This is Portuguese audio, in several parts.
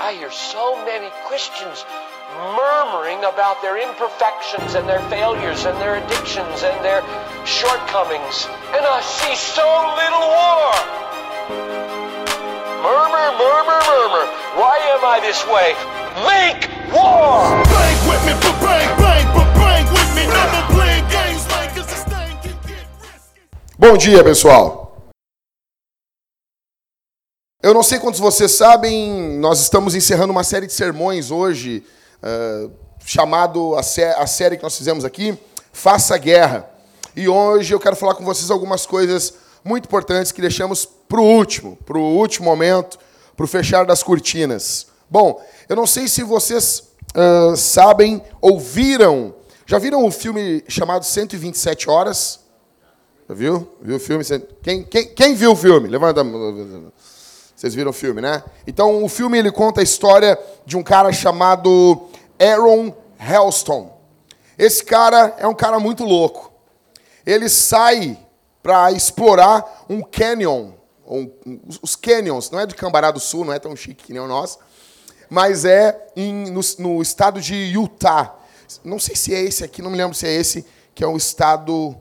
I hear so many Christians murmuring about their imperfections and their failures and their addictions and their shortcomings. And I see so little war. Murmur, murmur, murmur. Why am I this way? Make war! Bang with me, but bang, bang, but bang with me. Never playing games like cause this thing can get risky. Bom dia, pessoal. Eu não sei quantos vocês sabem, nós estamos encerrando uma série de sermões hoje, ah, chamado a, sé- a série que nós fizemos aqui, Faça Guerra. E hoje eu quero falar com vocês algumas coisas muito importantes que deixamos para o último, para o último momento, para o fechar das cortinas. Bom, eu não sei se vocês ah, sabem ou viram, já viram o filme chamado 127 Horas? Já viu? Viu o filme? Quem, quem, quem viu o filme? Levanta a mão. Vocês viram o filme, né? Então, o filme ele conta a história de um cara chamado Aaron Hellstone. Esse cara é um cara muito louco. Ele sai para explorar um canyon, um- os canyons, não é de Cambará do Sul, não é tão chique que nem o nosso, mas é em- no, no estado de Utah. Não sei se é esse aqui, não me lembro se é esse, que é um estado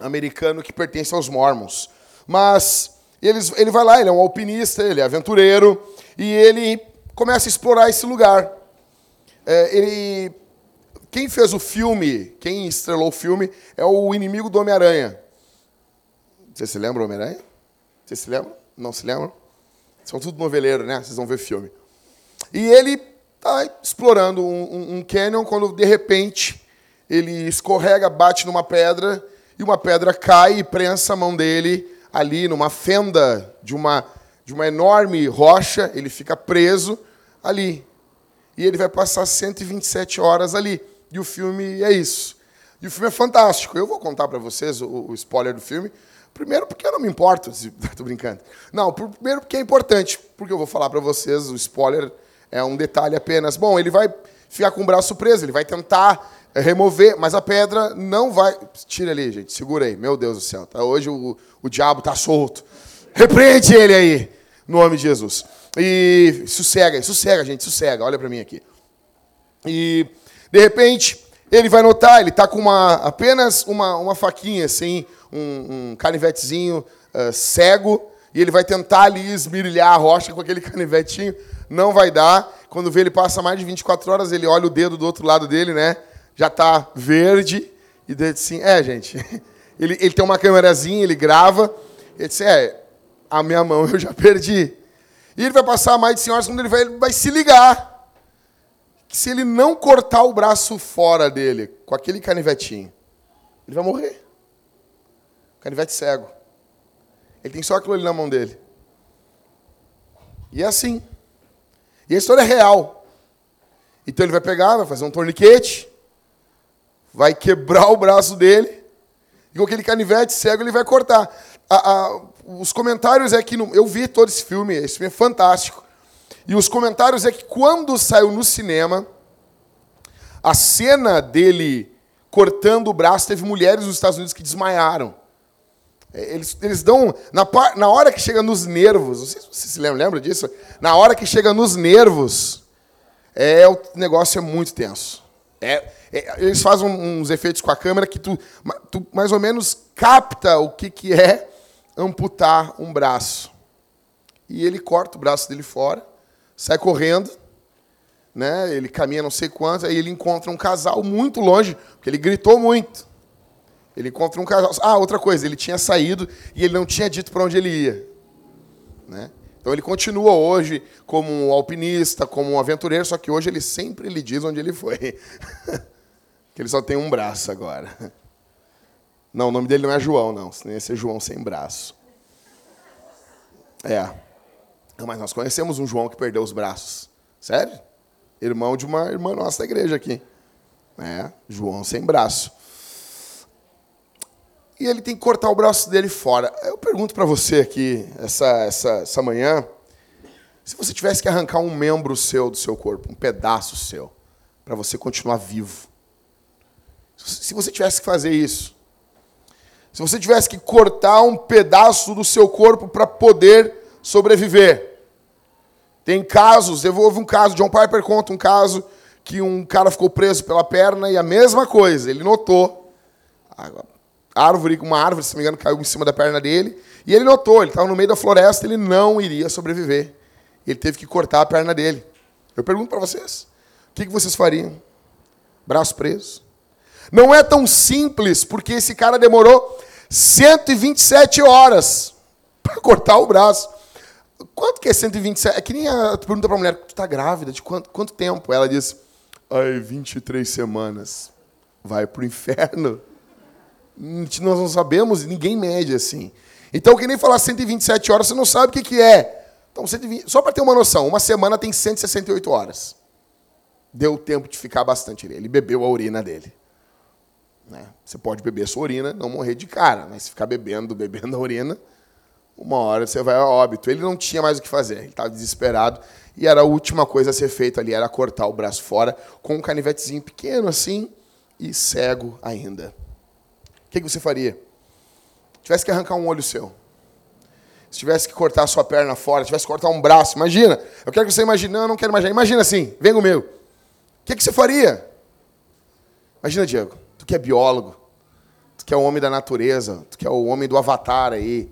americano que pertence aos Mormons. Mas eles, ele vai lá, ele é um alpinista, ele é aventureiro, e ele começa a explorar esse lugar. É, ele, quem fez o filme, quem estrelou o filme, é o inimigo do Homem-Aranha. Vocês se lembram do Homem-Aranha? Vocês se lembram? Não se lembram? São tudo noveleiro, né? Vocês vão ver filme. E ele está explorando um, um, um canyon quando, de repente, ele escorrega, bate numa pedra e uma pedra cai e prensa a mão dele ali numa fenda de uma, de uma enorme rocha. Ele fica preso ali. E ele vai passar 127 horas ali. E o filme é isso. E o filme é fantástico. Eu vou contar para vocês o, o spoiler do filme. Primeiro, porque eu não me importo. Tô brincando. Não, primeiro, porque é importante. Porque eu vou falar para vocês, o spoiler é um detalhe apenas. Bom, ele vai ficar com o braço preso, ele vai tentar eh, remover, mas a pedra não vai. Tira ali, gente, segura aí. Meu Deus do céu. Tá? Hoje o, o diabo tá solto. Repreende ele aí, no nome de Jesus. E sossega, sossega, gente, sossega. Olha para mim aqui. E, de repente, ele vai notar, ele está com uma, apenas uma, uma faquinha, assim, um, um canivetezinho ah, cego, e ele vai tentar ali esmirilhar a rocha com aquele canivetinho. Não vai dar. Quando vê, ele passa mais de 24 horas, ele olha o dedo do outro lado dele, né? Já está verde. E daí assim, é, gente. Ele, ele tem uma câmerazinha, ele grava. Ele disse, é, a minha mão eu já perdi. E ele vai passar mais de 100 horas quando ele vai, ele vai se ligar que se ele não cortar o braço fora dele com aquele canivetinho, ele vai morrer. Canivete cego. Ele tem só aquilo ali na mão dele. E é assim. E a história é real. Então ele vai pegar, vai fazer um torniquete, vai quebrar o braço dele, e com aquele canivete cego ele vai cortar. A- a- os comentários é que. no- eu vi todo esse filme, esse filme é fantástico. E os comentários é que quando saiu no cinema, a cena dele cortando o braço, teve mulheres nos Estados Unidos que desmaiaram. É, Eles, eles dão. Na, na hora que chega nos nervos, não sei se você se lembra disso? Na hora que chega nos nervos, é, o negócio é muito tenso. É, é, eles fazem uns efeitos com a câmera que tu, tu mais ou menos capta o que, que é amputar um braço. E ele corta o braço dele fora, sai correndo, né? Ele caminha não sei quanto, aí ele encontra um casal muito longe, porque ele gritou muito. Ele encontra um casal. Ah, outra coisa, ele tinha saído e ele não tinha dito para onde ele ia. Né? Então ele continua hoje como um alpinista, como um aventureiro, só que hoje ele sempre lhe diz onde ele foi. que ele só tem um braço agora. Não, o nome dele não é João, não. Ia ser João sem braço. É. Mas nós conhecemos um João que perdeu os braços. Sério? Irmão de uma irmã nossa da igreja aqui. É, João sem braço. E ele tem que cortar o braço dele fora. Eu pergunto para você aqui, essa, essa, essa manhã, se você tivesse que arrancar um membro seu do seu corpo, um pedaço seu, para você continuar vivo. Se você tivesse que fazer isso, se você tivesse que cortar um pedaço do seu corpo para poder sobreviver, Tem casos, houve um caso, John Piper conta um caso que um cara ficou preso pela perna e a mesma coisa, ele notou. Árvore, uma árvore, se não me engano, caiu em cima da perna dele, e ele notou, ele estava no meio da floresta, ele não iria sobreviver. Ele teve que cortar a perna dele. Eu pergunto para vocês, o que vocês fariam? Braço preso? Não é tão simples, porque esse cara demorou 127 horas para cortar o braço. Quanto que é 127? É que nem a pergunta para a mulher, tu está grávida? De quanto, quanto tempo? Ela diz, ai, 23 semanas. Vai para o inferno. Nós não sabemos, ninguém mede assim. Então, que nem falar 127 horas, você não sabe o que, que é. Então, 120, só para ter uma noção, uma semana tem 168 horas. Deu tempo de ficar bastante. Ele bebeu a urina dele. Né? Você pode beber sua urina, não morrer de cara, mas se ficar bebendo, bebendo a urina, uma hora você vai a óbito. Ele não tinha mais o que fazer, ele estava desesperado e era a última coisa a ser feita ali, era cortar o braço fora com um canivetezinho pequeno assim e cego ainda. Que, que você faria? Tivesse que arrancar um olho seu, se tivesse que cortar a sua perna fora, tivesse que cortar um braço, imagina. Eu quero que você imagine, não, eu não quero imaginar. Imagina assim, vem comigo. O que, que você faria? Imagina, Diego, tu que é biólogo, tu que é o homem da natureza, tu que é o homem do avatar aí,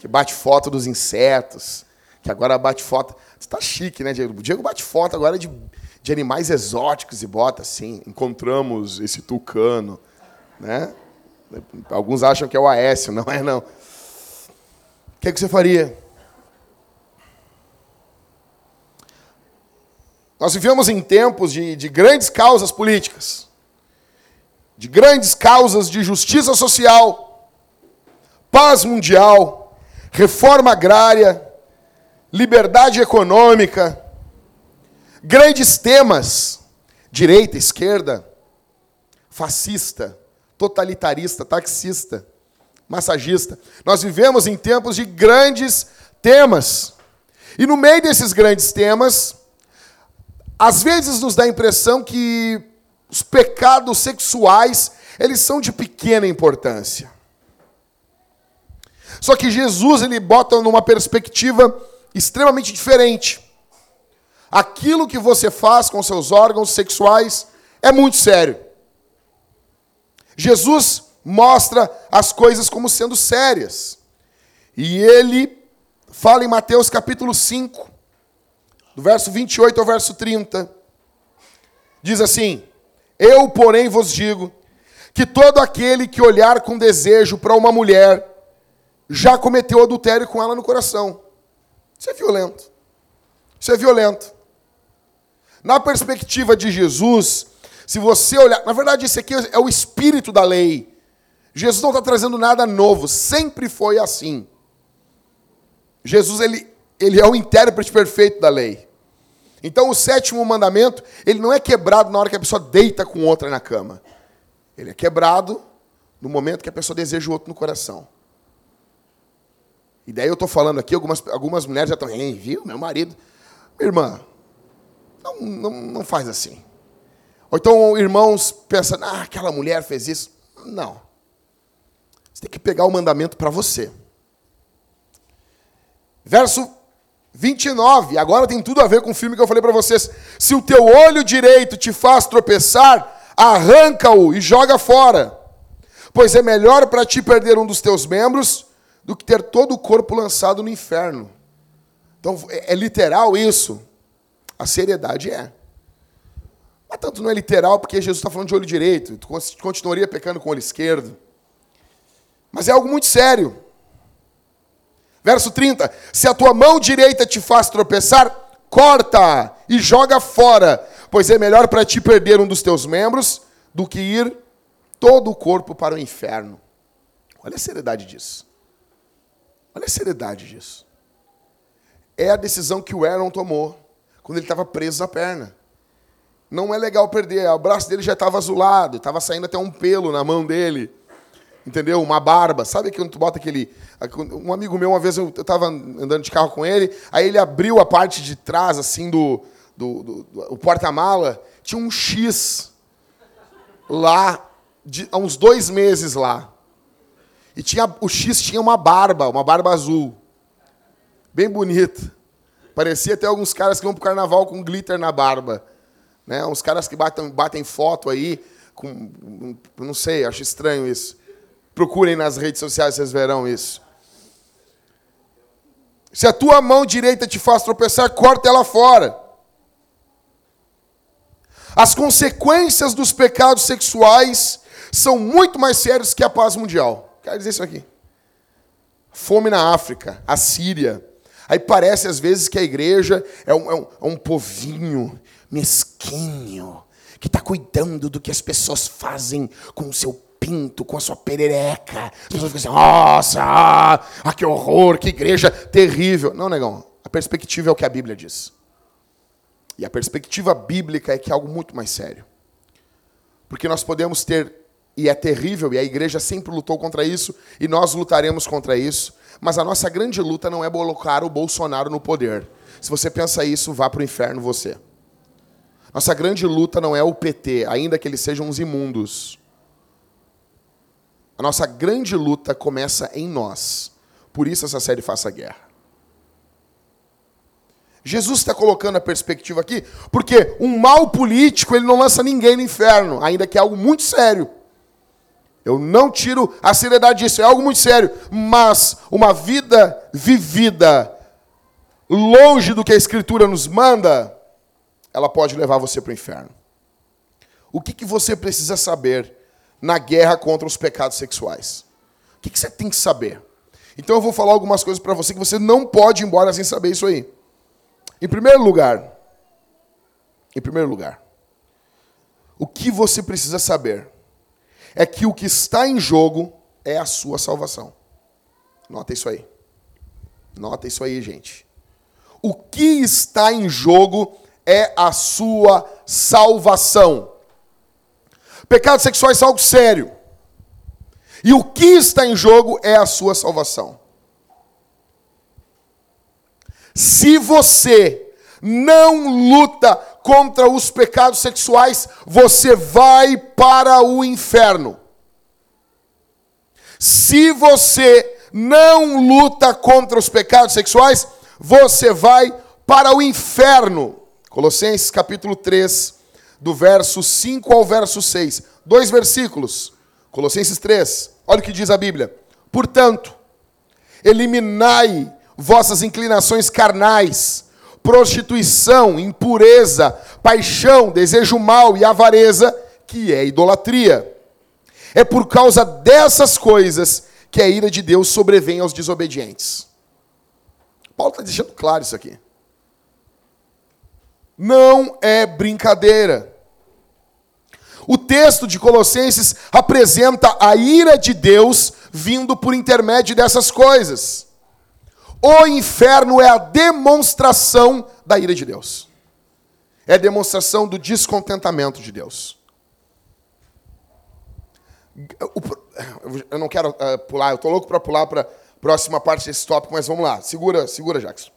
que bate foto dos insetos, que agora bate foto. Tu tá chique, né, Diego? O Diego bate foto agora de, de animais exóticos e bota assim. Encontramos esse tucano, né? Alguns acham que é o Aécio, não é não. O que, é que você faria? Nós vivemos em tempos de, de grandes causas políticas, de grandes causas de justiça social, paz mundial, reforma agrária, liberdade econômica, grandes temas, direita, esquerda, fascista, totalitarista, taxista, massagista. Nós vivemos em tempos de grandes temas. E no meio desses grandes temas, às vezes nos dá a impressão que os pecados sexuais, eles são de pequena importância. Só que Jesus ele bota numa perspectiva extremamente diferente. Aquilo que você faz com seus órgãos sexuais é muito sério. Jesus mostra as coisas como sendo sérias. E ele fala em Mateus capítulo 5, do verso 28 ao verso 30. Diz assim: Eu, porém, vos digo que todo aquele que olhar com desejo para uma mulher já cometeu adultério com ela no coração. Isso é violento. Isso é violento. Na perspectiva de Jesus, se você olhar. Na verdade, esse aqui é o espírito da lei. Jesus não está trazendo nada novo, sempre foi assim. Jesus ele, ele é o intérprete perfeito da lei. Então, o sétimo mandamento, ele não é quebrado na hora que a pessoa deita com outra na cama. Ele é quebrado no momento que a pessoa deseja o outro no coração. E daí eu estou falando aqui, algumas, algumas mulheres já estão, viu, meu marido. Minha irmã, não, não, não faz assim. Ou então irmãos pensam, ah, aquela mulher fez isso. Não. Você tem que pegar o mandamento para você. Verso 29, agora tem tudo a ver com o filme que eu falei para vocês. Se o teu olho direito te faz tropeçar, arranca-o e joga fora. Pois é melhor para ti perder um dos teus membros do que ter todo o corpo lançado no inferno. Então, é, é literal isso? A seriedade é. Mas tanto não é literal porque Jesus está falando de olho direito, tu continuaria pecando com o olho esquerdo. Mas é algo muito sério. Verso 30: Se a tua mão direita te faz tropeçar, corta e joga fora, pois é melhor para ti perder um dos teus membros do que ir todo o corpo para o inferno. Olha a seriedade disso. Olha a seriedade disso. É a decisão que o Aaron tomou quando ele estava preso na perna. Não é legal perder. O braço dele já estava azulado, estava saindo até um pelo na mão dele. Entendeu? Uma barba. Sabe quando tu bota aquele. Um amigo meu, uma vez eu estava andando de carro com ele, aí ele abriu a parte de trás, assim, do, do, do, do porta-mala, tinha um X lá, de, há uns dois meses lá. E tinha, o X tinha uma barba, uma barba azul. Bem bonita. Parecia até alguns caras que vão pro carnaval com glitter na barba. Né? Uns caras que batem, batem foto aí com. Não sei, acho estranho isso. Procurem nas redes sociais, vocês verão isso. Se a tua mão direita te faz tropeçar, corta ela fora. As consequências dos pecados sexuais são muito mais sérias que a paz mundial. Quero dizer isso aqui. Fome na África, a Síria. Aí parece às vezes que a igreja é um, é um, é um povinho mesquinho que está cuidando do que as pessoas fazem com o seu pinto, com a sua perereca. As pessoas ficam assim, nossa, ah, que horror, que igreja terrível. Não, negão, a perspectiva é o que a Bíblia diz. E a perspectiva bíblica é que é algo muito mais sério. Porque nós podemos ter, e é terrível, e a igreja sempre lutou contra isso, e nós lutaremos contra isso, mas a nossa grande luta não é colocar o Bolsonaro no poder. Se você pensa isso, vá para o inferno você. Nossa grande luta não é o PT, ainda que eles sejam uns imundos. A nossa grande luta começa em nós. Por isso essa série Faça Guerra. Jesus está colocando a perspectiva aqui, porque um mal político ele não lança ninguém no inferno, ainda que é algo muito sério. Eu não tiro a seriedade disso, é algo muito sério. Mas uma vida vivida longe do que a Escritura nos manda, ela pode levar você para o inferno. O que, que você precisa saber na guerra contra os pecados sexuais? O que, que você tem que saber? Então eu vou falar algumas coisas para você que você não pode ir embora sem saber isso aí. Em primeiro lugar, em primeiro lugar, o que você precisa saber é que o que está em jogo é a sua salvação. Nota isso aí. Nota isso aí, gente. O que está em jogo é a sua salvação. Pecados sexuais são algo sério. E o que está em jogo é a sua salvação. Se você não luta contra os pecados sexuais, você vai para o inferno. Se você não luta contra os pecados sexuais, você vai para o inferno. Colossenses capítulo 3, do verso 5 ao verso 6. Dois versículos. Colossenses 3. Olha o que diz a Bíblia. Portanto, eliminai vossas inclinações carnais, prostituição, impureza, paixão, desejo mal e avareza, que é idolatria. É por causa dessas coisas que a ira de Deus sobrevém aos desobedientes. Paulo está deixando claro isso aqui. Não é brincadeira. O texto de Colossenses apresenta a ira de Deus vindo por intermédio dessas coisas. O inferno é a demonstração da ira de Deus. É a demonstração do descontentamento de Deus. Eu não quero uh, pular, eu estou louco para pular para a próxima parte desse tópico, mas vamos lá. Segura, segura, Jackson.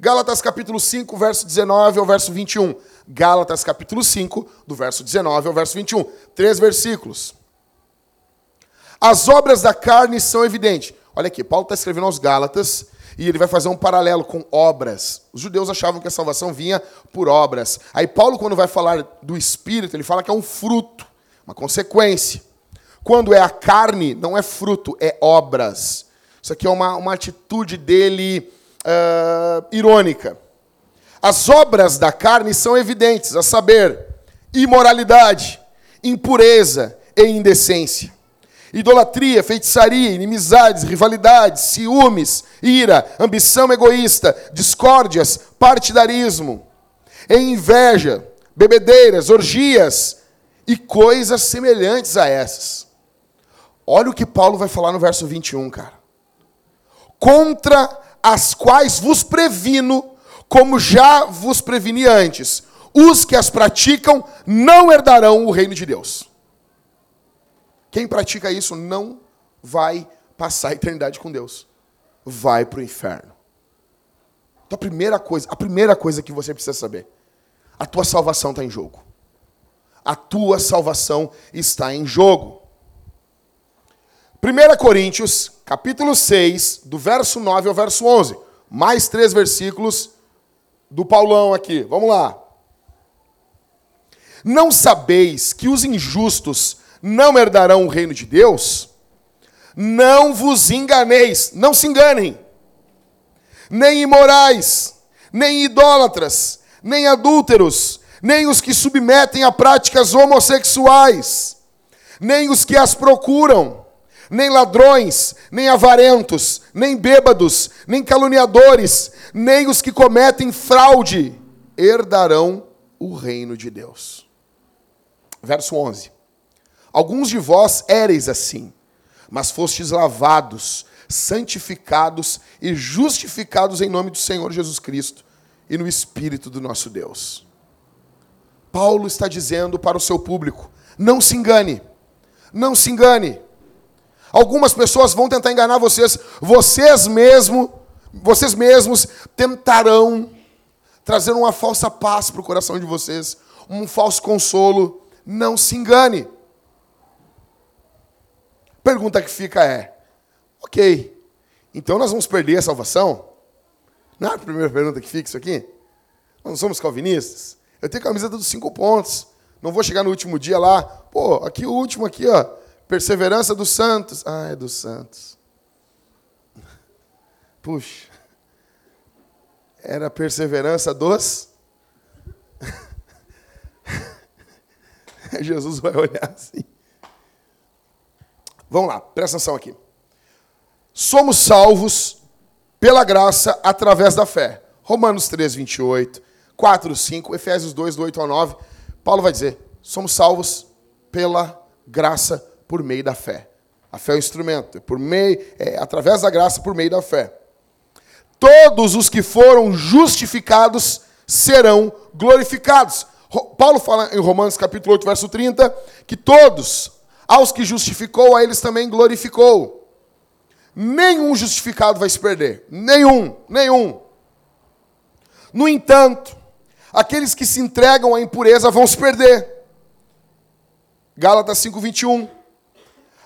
Gálatas capítulo 5, verso 19 ao verso 21. Gálatas capítulo 5, do verso 19 ao verso 21. Três versículos. As obras da carne são evidentes. Olha aqui, Paulo está escrevendo aos Gálatas e ele vai fazer um paralelo com obras. Os judeus achavam que a salvação vinha por obras. Aí Paulo, quando vai falar do Espírito, ele fala que é um fruto, uma consequência. Quando é a carne, não é fruto, é obras. Isso aqui é uma, uma atitude dele uh, irônica. As obras da carne são evidentes, a saber, imoralidade, impureza e indecência Idolatria, feitiçaria, inimizades, rivalidades, ciúmes, ira, ambição egoísta, discórdias, partidarismo, inveja, bebedeiras, orgias e coisas semelhantes a essas. Olha o que Paulo vai falar no verso 21, cara. Contra as quais vos previno, como já vos preveni antes, os que as praticam não herdarão o reino de Deus. Quem pratica isso não vai passar a eternidade com Deus. Vai para o inferno. Então a primeira coisa, a primeira coisa que você precisa saber, a tua salvação está em jogo. A tua salvação está em jogo. 1 Coríntios, capítulo 6, do verso 9 ao verso 11. Mais três versículos, do Paulão aqui. Vamos lá. Não sabeis que os injustos não herdarão o reino de Deus? Não vos enganeis, não se enganem. Nem imorais, nem idólatras, nem adúlteros, nem os que submetem a práticas homossexuais, nem os que as procuram, nem ladrões, nem avarentos, nem bêbados, nem caluniadores, nem os que cometem fraude herdarão o reino de Deus. Verso 11. Alguns de vós éreis assim, mas fostes lavados, santificados e justificados em nome do Senhor Jesus Cristo e no Espírito do nosso Deus. Paulo está dizendo para o seu público: não se engane, não se engane. Algumas pessoas vão tentar enganar vocês, vocês mesmo, vocês mesmos tentarão trazer uma falsa paz para o coração de vocês, um falso consolo. Não se engane. Pergunta que fica é: ok, então nós vamos perder a salvação? Não é a primeira pergunta que fica isso aqui? Nós não somos calvinistas? Eu tenho a camiseta dos cinco pontos. Não vou chegar no último dia lá. Pô, aqui o último aqui, ó. Perseverança dos santos. Ah, é dos santos. Puxa. Era a perseverança dos. Jesus vai olhar assim. Vamos lá, presta atenção aqui. Somos salvos pela graça através da fé. Romanos 3, 28, 4, 5, Efésios 2, do 8 ao 9. Paulo vai dizer: somos salvos pela graça por meio da fé. A fé é o instrumento, é por meio, é através da graça por meio da fé. Todos os que foram justificados serão glorificados. Paulo fala em Romanos capítulo 8, verso 30, que todos, aos que justificou, a eles também glorificou. Nenhum justificado vai se perder. Nenhum, nenhum. No entanto, aqueles que se entregam à impureza vão se perder. Gálatas 5:21.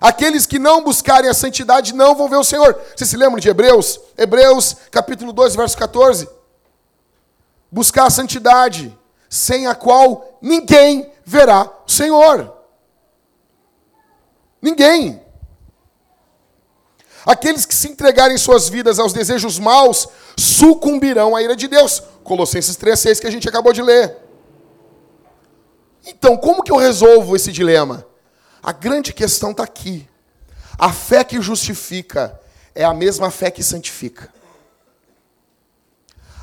Aqueles que não buscarem a santidade não vão ver o Senhor. Você se lembra de Hebreus? Hebreus, capítulo 2, verso 14. Buscar a santidade, sem a qual ninguém verá o Senhor. Ninguém. Aqueles que se entregarem suas vidas aos desejos maus sucumbirão à ira de Deus. Colossenses 3,6 que a gente acabou de ler. Então, como que eu resolvo esse dilema? A grande questão está aqui. A fé que justifica é a mesma fé que santifica.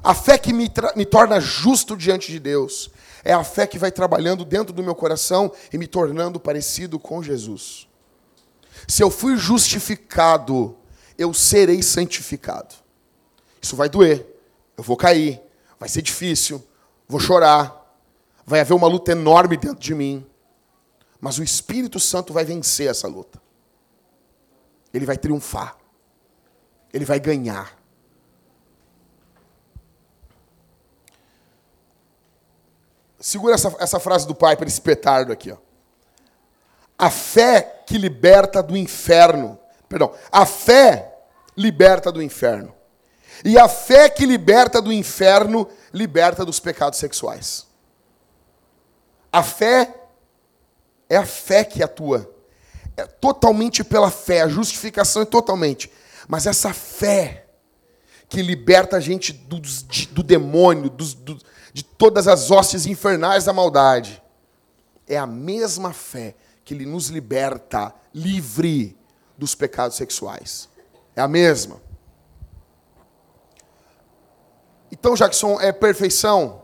A fé que me, me torna justo diante de Deus é a fé que vai trabalhando dentro do meu coração e me tornando parecido com Jesus. Se eu fui justificado, eu serei santificado. Isso vai doer, eu vou cair, vai ser difícil, vou chorar, vai haver uma luta enorme dentro de mim, mas o Espírito Santo vai vencer essa luta. Ele vai triunfar, ele vai ganhar. Segura essa, essa frase do pai para esse petardo aqui. Ó. A fé que liberta do inferno. Perdão, a fé liberta do inferno. E a fé que liberta do inferno liberta dos pecados sexuais. A fé é a fé que atua. É totalmente pela fé, a justificação é totalmente. Mas essa fé que liberta a gente do, do demônio, do, de todas as hostes infernais da maldade, é a mesma fé que nos liberta livre dos pecados sexuais. É a mesma. Então, Jackson, é perfeição?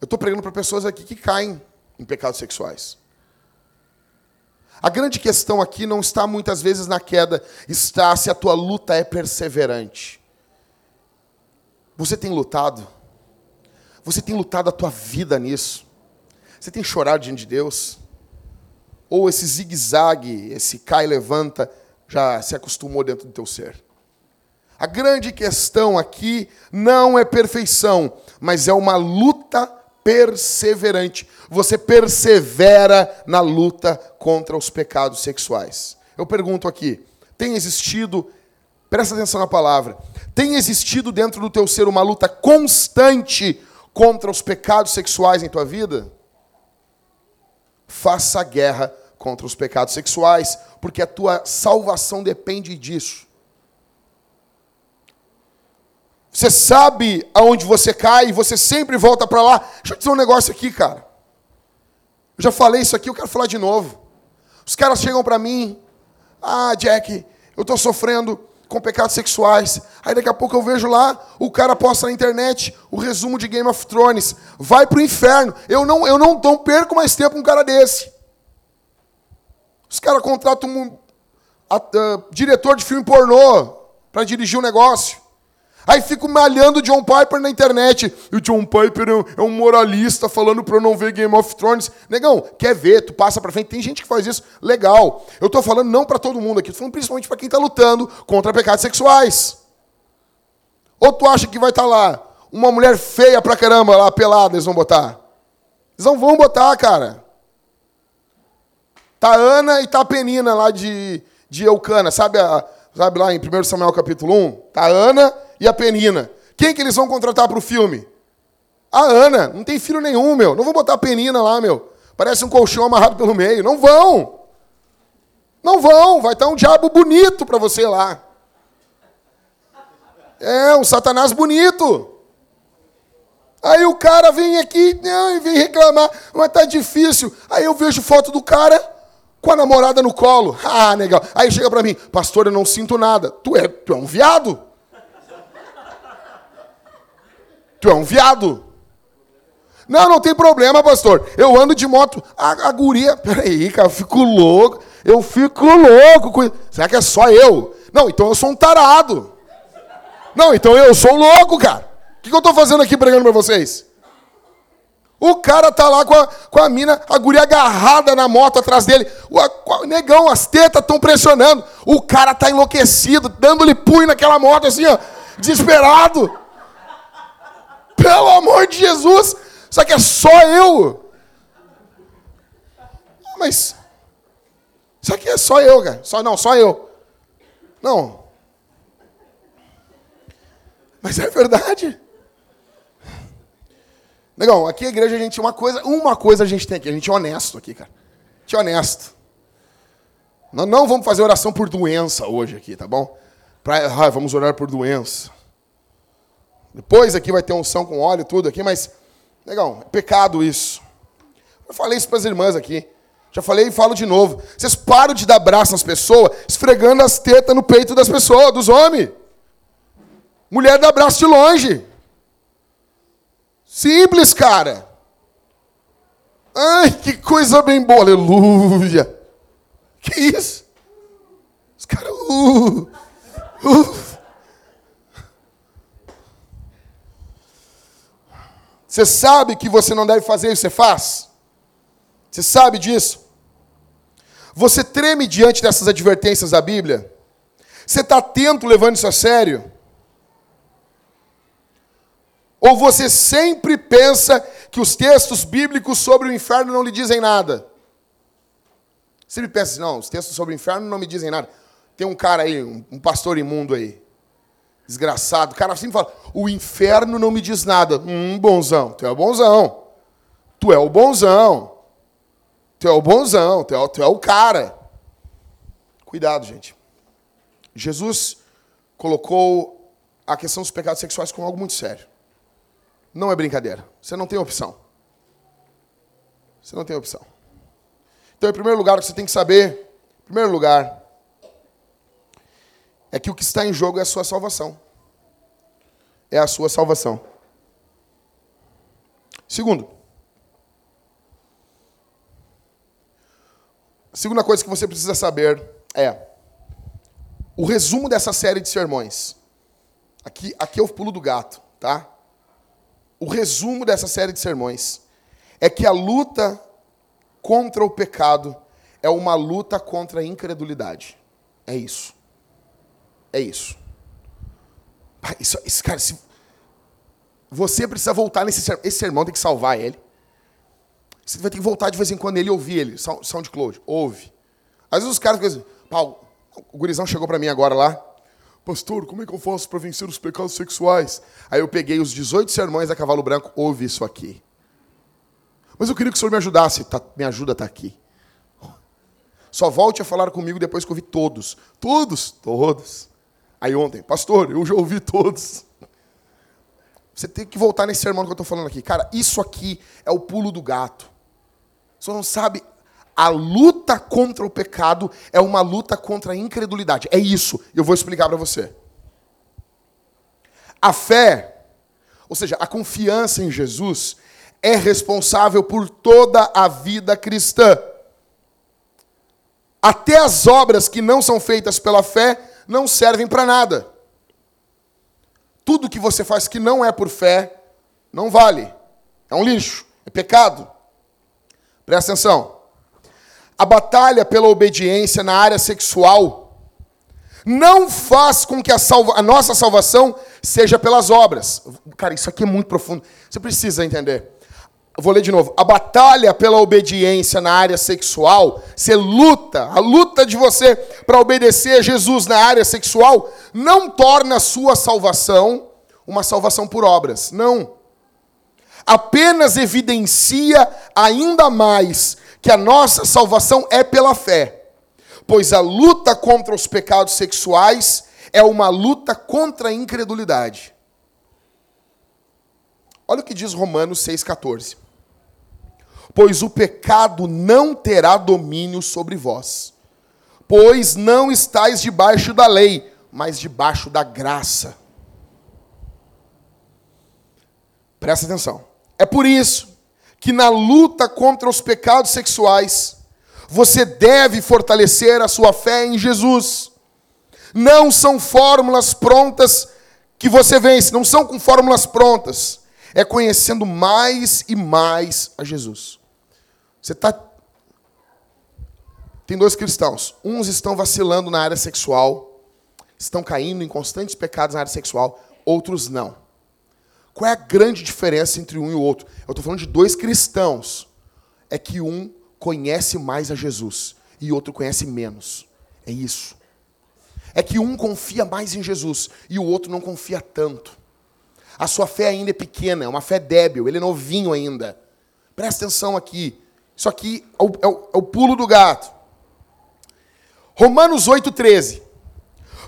Eu estou pregando para pessoas aqui que caem em pecados sexuais. A grande questão aqui não está muitas vezes na queda, está se a tua luta é perseverante. Você tem lutado? Você tem lutado a tua vida nisso? Você tem chorado diante de Deus? Ou esse zigue-zague, esse cai e levanta, já se acostumou dentro do teu ser? A grande questão aqui não é perfeição, mas é uma luta perseverante. Você persevera na luta contra os pecados sexuais. Eu pergunto aqui: tem existido, presta atenção na palavra, Tem existido dentro do teu ser uma luta constante contra os pecados sexuais em tua vida? Faça guerra contra os pecados sexuais, porque a tua salvação depende disso. Você sabe aonde você cai e você sempre volta para lá. Deixa eu dizer um negócio aqui, cara. Eu já falei isso aqui, eu quero falar de novo. Os caras chegam para mim, ah, Jack, eu estou sofrendo com pecados sexuais. Aí daqui a pouco eu vejo lá, o cara posta na internet o resumo de Game of Thrones. Vai pro inferno. Eu não, eu não, não perco mais tempo com um cara desse. Os caras contratam um a, a, diretor de filme pornô para dirigir um negócio. Aí fico malhando o John Piper na internet. E o John Piper é um moralista falando para eu não ver Game of Thrones. Negão, quer ver, tu passa para frente. Tem gente que faz isso, legal. Eu estou falando não para todo mundo aqui, estou falando principalmente para quem está lutando contra pecados sexuais. Ou tu acha que vai estar tá lá uma mulher feia pra caramba lá pelada, eles vão botar? Eles não vão botar, cara. Tá Ana e tá Penina lá de, de Eucana, sabe, a, sabe lá em 1 Samuel capítulo 1? Tá Ana e a Penina. Quem que eles vão contratar para o filme? A Ana. Não tem filho nenhum, meu. Não vão botar a Penina lá, meu. Parece um colchão amarrado pelo meio. Não vão. Não vão. Vai estar um diabo bonito para você lá. É, um satanás bonito. Aí o cara vem aqui e vem reclamar, mas tá difícil. Aí eu vejo foto do cara com a namorada no colo. Ah, legal. Aí chega para mim, pastor, eu não sinto nada. Tu é, tu é um viado? Tu é um viado. Não, não tem problema, pastor. Eu ando de moto. A, a guria. Peraí, cara, eu fico louco. Eu fico louco. Com... Será que é só eu? Não, então eu sou um tarado. Não, então eu sou louco, cara. O que, que eu estou fazendo aqui pregando para vocês? O cara tá lá com a, com a mina, a guria agarrada na moto atrás dele. O, o negão, as tetas estão pressionando. O cara tá enlouquecido, dando-lhe punho naquela moto assim, ó, desesperado. Pelo amor de Jesus! Só que é só eu. Mas. Isso aqui é só eu, cara. Só, não, só eu. Não. Mas é verdade. Legal, aqui a igreja a gente uma coisa, uma coisa a gente tem aqui, a gente é honesto aqui, cara. A gente é honesto. Nós não vamos fazer oração por doença hoje aqui, tá bom? Pra, ah, vamos orar por doença. Depois aqui vai ter unção com óleo, tudo aqui, mas, legal, é pecado isso. Eu falei isso para as irmãs aqui. Já falei e falo de novo. Vocês param de dar abraço nas pessoas, esfregando as tetas no peito das pessoas, dos homens. Mulher dá abraço de longe. Simples, cara. Ai, que coisa bem boa, aleluia. Que isso? Os caras. Uh, uh. Você sabe que você não deve fazer isso, você faz? Você sabe disso? Você treme diante dessas advertências da Bíblia? Você está atento levando isso a sério? Ou você sempre pensa que os textos bíblicos sobre o inferno não lhe dizem nada? Sempre pensa assim, não, os textos sobre o inferno não me dizem nada. Tem um cara aí, um pastor imundo aí, Desgraçado. O cara sempre fala: o inferno não me diz nada. Hum, bonzão. Tu é o bonzão. Tu é o bonzão. Tu é o bonzão. Tu é, tu é o cara. Cuidado, gente. Jesus colocou a questão dos pecados sexuais como algo muito sério. Não é brincadeira. Você não tem opção. Você não tem opção. Então, em primeiro lugar, o que você tem que saber, em primeiro lugar, é que o que está em jogo é a sua salvação. É a sua salvação. Segundo, a segunda coisa que você precisa saber é o resumo dessa série de sermões. Aqui, aqui é o pulo do gato, tá? O resumo dessa série de sermões é que a luta contra o pecado é uma luta contra a incredulidade. É isso. É isso. Isso, isso cara, se, você precisa voltar nesse sermão. Esse sermão tem que salvar ele. Você vai ter que voltar de vez em quando ele ouvir ele. SoundCloud, ouve. Às vezes os caras ficam assim, Paulo, o gurizão chegou para mim agora lá. Pastor, como é que eu faço para vencer os pecados sexuais? Aí eu peguei os 18 sermões da Cavalo Branco, ouve isso aqui. Mas eu queria que o senhor me ajudasse. Tá, me ajuda, está aqui. Só volte a falar comigo depois que eu ouvi todos. Todos? Todos. Aí ontem, pastor, eu já ouvi todos. Você tem que voltar nesse sermão que eu estou falando aqui. Cara, isso aqui é o pulo do gato. Você não sabe. A luta contra o pecado é uma luta contra a incredulidade. É isso. Eu vou explicar para você. A fé, ou seja, a confiança em Jesus, é responsável por toda a vida cristã. Até as obras que não são feitas pela fé não servem para nada. Tudo que você faz que não é por fé não vale. É um lixo, é pecado. Presta atenção. A batalha pela obediência na área sexual não faz com que a, salva, a nossa salvação seja pelas obras. Cara, isso aqui é muito profundo. Você precisa entender. Vou ler de novo. A batalha pela obediência na área sexual, você luta, a luta de você para obedecer a Jesus na área sexual, não torna a sua salvação uma salvação por obras. Não. Apenas evidencia ainda mais que a nossa salvação é pela fé. Pois a luta contra os pecados sexuais é uma luta contra a incredulidade. Olha o que diz Romanos 6,14 pois o pecado não terá domínio sobre vós. Pois não estáis debaixo da lei, mas debaixo da graça. Presta atenção. É por isso que na luta contra os pecados sexuais, você deve fortalecer a sua fé em Jesus. Não são fórmulas prontas que você vence, não são com fórmulas prontas. É conhecendo mais e mais a Jesus. Você está. Tem dois cristãos. Uns estão vacilando na área sexual, estão caindo em constantes pecados na área sexual, outros não. Qual é a grande diferença entre um e o outro? Eu estou falando de dois cristãos. É que um conhece mais a Jesus e outro conhece menos. É isso. É que um confia mais em Jesus e o outro não confia tanto. A sua fé ainda é pequena, é uma fé débil, ele é novinho ainda. Presta atenção aqui. Isso aqui é o, é o, é o pulo do gato. Romanos 8,13.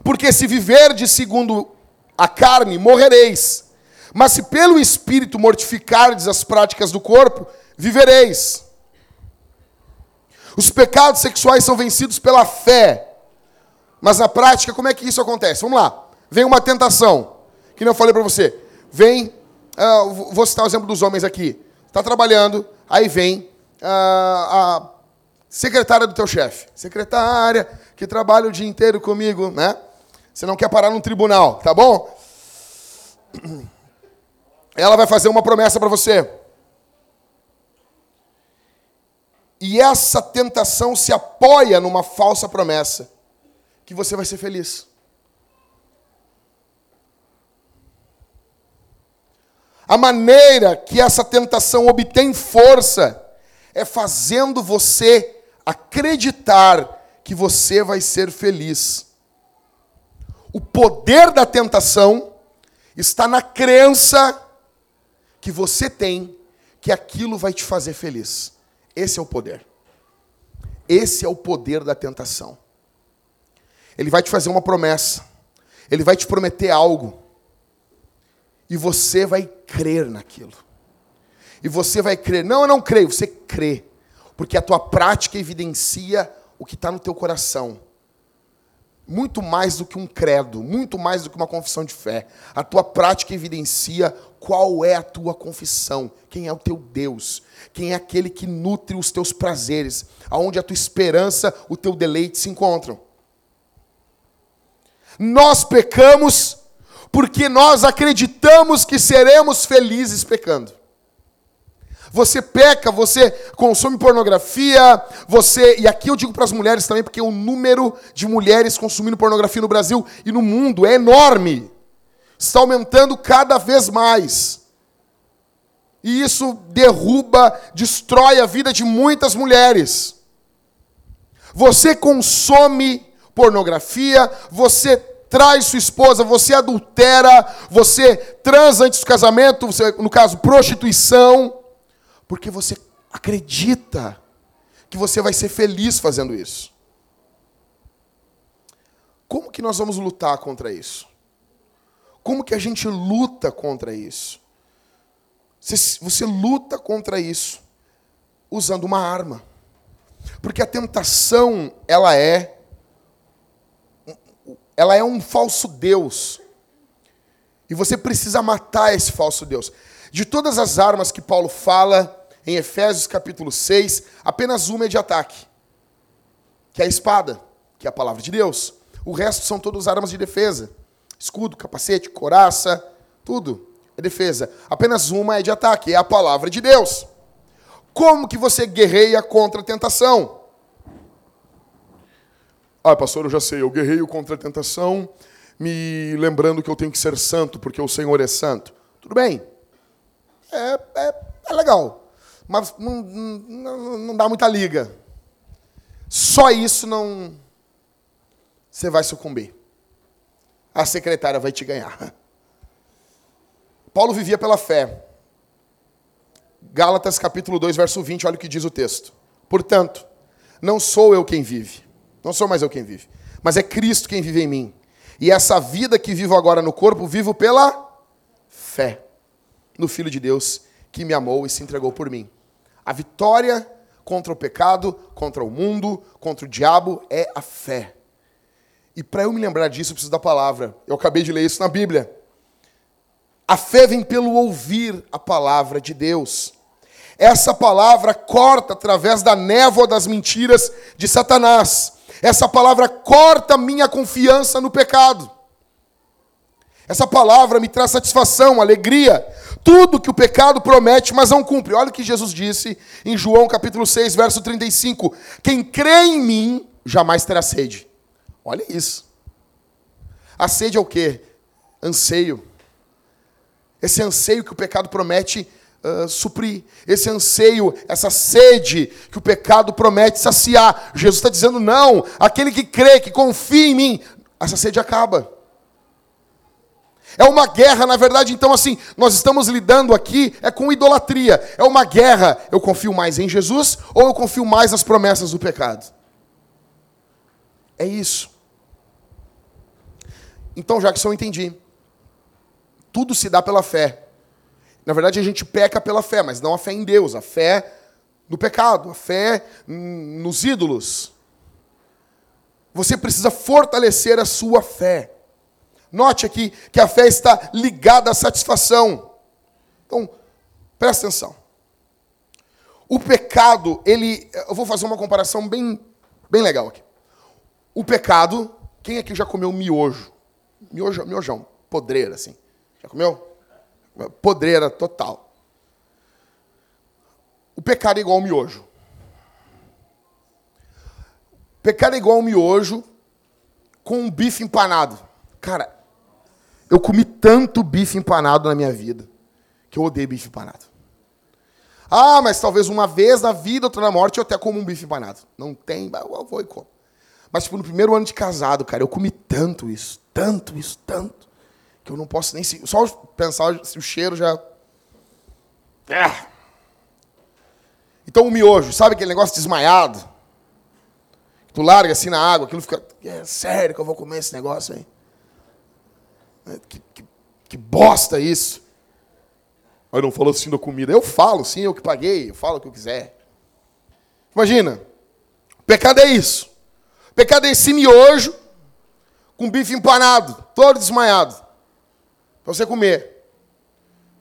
Porque se viverdes segundo a carne, morrereis. Mas se pelo Espírito mortificardes as práticas do corpo, vivereis. Os pecados sexuais são vencidos pela fé. Mas na prática, como é que isso acontece? Vamos lá. Vem uma tentação. Que não eu falei para você. Vem, uh, vou citar o exemplo dos homens aqui. Está trabalhando, aí vem a, secretária do teu chefe. Secretária, que trabalha o dia inteiro comigo, né? Você não quer parar num tribunal, tá bom? Ela vai fazer uma promessa para você. E essa tentação se apoia numa falsa promessa que você vai ser feliz. A maneira que essa tentação obtém força é fazendo você acreditar que você vai ser feliz. O poder da tentação está na crença que você tem que aquilo vai te fazer feliz. Esse é o poder. Esse é o poder da tentação. Ele vai te fazer uma promessa. Ele vai te prometer algo. E você vai crer naquilo. E você vai crer. Não, eu não creio. Você crê. Porque a tua prática evidencia o que está no teu coração. Muito mais do que um credo, muito mais do que uma confissão de fé. A tua prática evidencia qual é a tua confissão, quem é o teu Deus, quem é aquele que nutre os teus prazeres, aonde a tua esperança, o teu deleite se encontram. Nós pecamos porque nós acreditamos que seremos felizes pecando. Você peca, você consome pornografia, você. E aqui eu digo para as mulheres também, porque o número de mulheres consumindo pornografia no Brasil e no mundo é enorme. Está aumentando cada vez mais. E isso derruba, destrói a vida de muitas mulheres. Você consome pornografia, você trai sua esposa, você adultera, você transa antes do casamento, você, no caso, prostituição, porque você acredita que você vai ser feliz fazendo isso. Como que nós vamos lutar contra isso? Como que a gente luta contra isso? Você, você luta contra isso usando uma arma. Porque a tentação, ela é ela é um falso deus. E você precisa matar esse falso deus. De todas as armas que Paulo fala em Efésios capítulo 6, apenas uma é de ataque, que é a espada, que é a palavra de Deus. O resto são todas armas de defesa. Escudo, capacete, coraça, tudo é defesa. Apenas uma é de ataque, é a palavra de Deus. Como que você guerreia contra a tentação? Ah, pastor, eu já sei, eu guerreio contra a tentação, me lembrando que eu tenho que ser santo, porque o Senhor é santo. Tudo bem. É, é, é legal. Mas não, não, não dá muita liga. Só isso não. Você vai sucumbir. A secretária vai te ganhar. Paulo vivia pela fé. Gálatas capítulo 2, verso 20, olha o que diz o texto. Portanto, não sou eu quem vive, não sou mais eu quem vive, mas é Cristo quem vive em mim. E essa vida que vivo agora no corpo, vivo pela fé no Filho de Deus que me amou e se entregou por mim. A vitória contra o pecado, contra o mundo, contra o diabo é a fé. E para eu me lembrar disso, eu preciso da palavra. Eu acabei de ler isso na Bíblia. A fé vem pelo ouvir a palavra de Deus. Essa palavra corta através da névoa das mentiras de Satanás. Essa palavra corta minha confiança no pecado. Essa palavra me traz satisfação, alegria. Tudo que o pecado promete, mas não cumpre. Olha o que Jesus disse em João capítulo 6, verso 35. Quem crê em mim jamais terá sede. Olha isso. A sede é o quê? Anseio. Esse anseio que o pecado promete uh, suprir. Esse anseio, essa sede que o pecado promete saciar. Jesus está dizendo: não, aquele que crê, que confia em mim, essa sede acaba. É uma guerra, na verdade, então assim, nós estamos lidando aqui é com idolatria. É uma guerra. Eu confio mais em Jesus ou eu confio mais nas promessas do pecado? É isso. Então, Jackson, eu entendi. Tudo se dá pela fé. Na verdade, a gente peca pela fé, mas não a fé em Deus, a fé no pecado, a fé nos ídolos. Você precisa fortalecer a sua fé. Note aqui que a fé está ligada à satisfação. Então, presta atenção. O pecado, ele. Eu vou fazer uma comparação bem, bem legal aqui. O pecado, quem aqui já comeu miojo? Miojo, miojão, podreira, assim. Já comeu? Podreira total. O pecado é igual ao miojo. Pecado é igual ao miojo com um bife empanado. Cara, eu comi tanto bife empanado na minha vida que eu odeio bife empanado. Ah, mas talvez uma vez na vida, outra na morte, eu até como um bife empanado. Não tem, eu vou e como. Mas, tipo, no primeiro ano de casado, cara, eu comi tanto isso, tanto isso, tanto, que eu não posso nem... Só pensar se o cheiro já... É. Então, o miojo, sabe aquele negócio desmaiado? Tu larga assim na água, aquilo fica... É sério que eu vou comer esse negócio aí? É, que, que, que bosta isso. Aí não falou assim da comida. Eu falo, sim, eu que paguei, eu falo o que eu quiser. Imagina, pecado é isso. Pecado é esse miojo com bife empanado, todo desmaiado. Para você comer.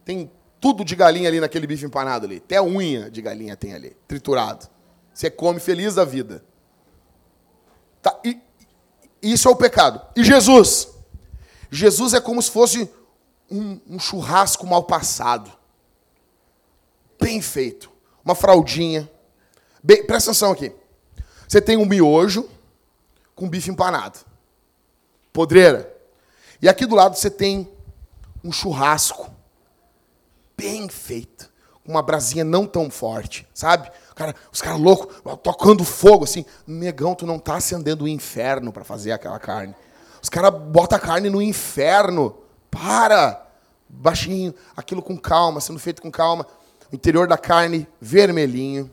Tem tudo de galinha ali naquele bife empanado ali. Até a unha de galinha tem ali, triturado. Você come feliz da vida. Tá, e, isso é o pecado. E Jesus? Jesus é como se fosse um, um churrasco mal passado. Bem feito. Uma fraldinha. Bem, presta atenção aqui. Você tem um miojo com bife empanado. Podreira. E aqui do lado você tem um churrasco bem feito, com uma brasinha não tão forte, sabe? Cara, os caras loucos, tocando fogo assim. Negão, tu não tá acendendo o inferno para fazer aquela carne. Os caras botam a carne no inferno. Para! Baixinho, aquilo com calma, sendo feito com calma. O interior da carne vermelhinho.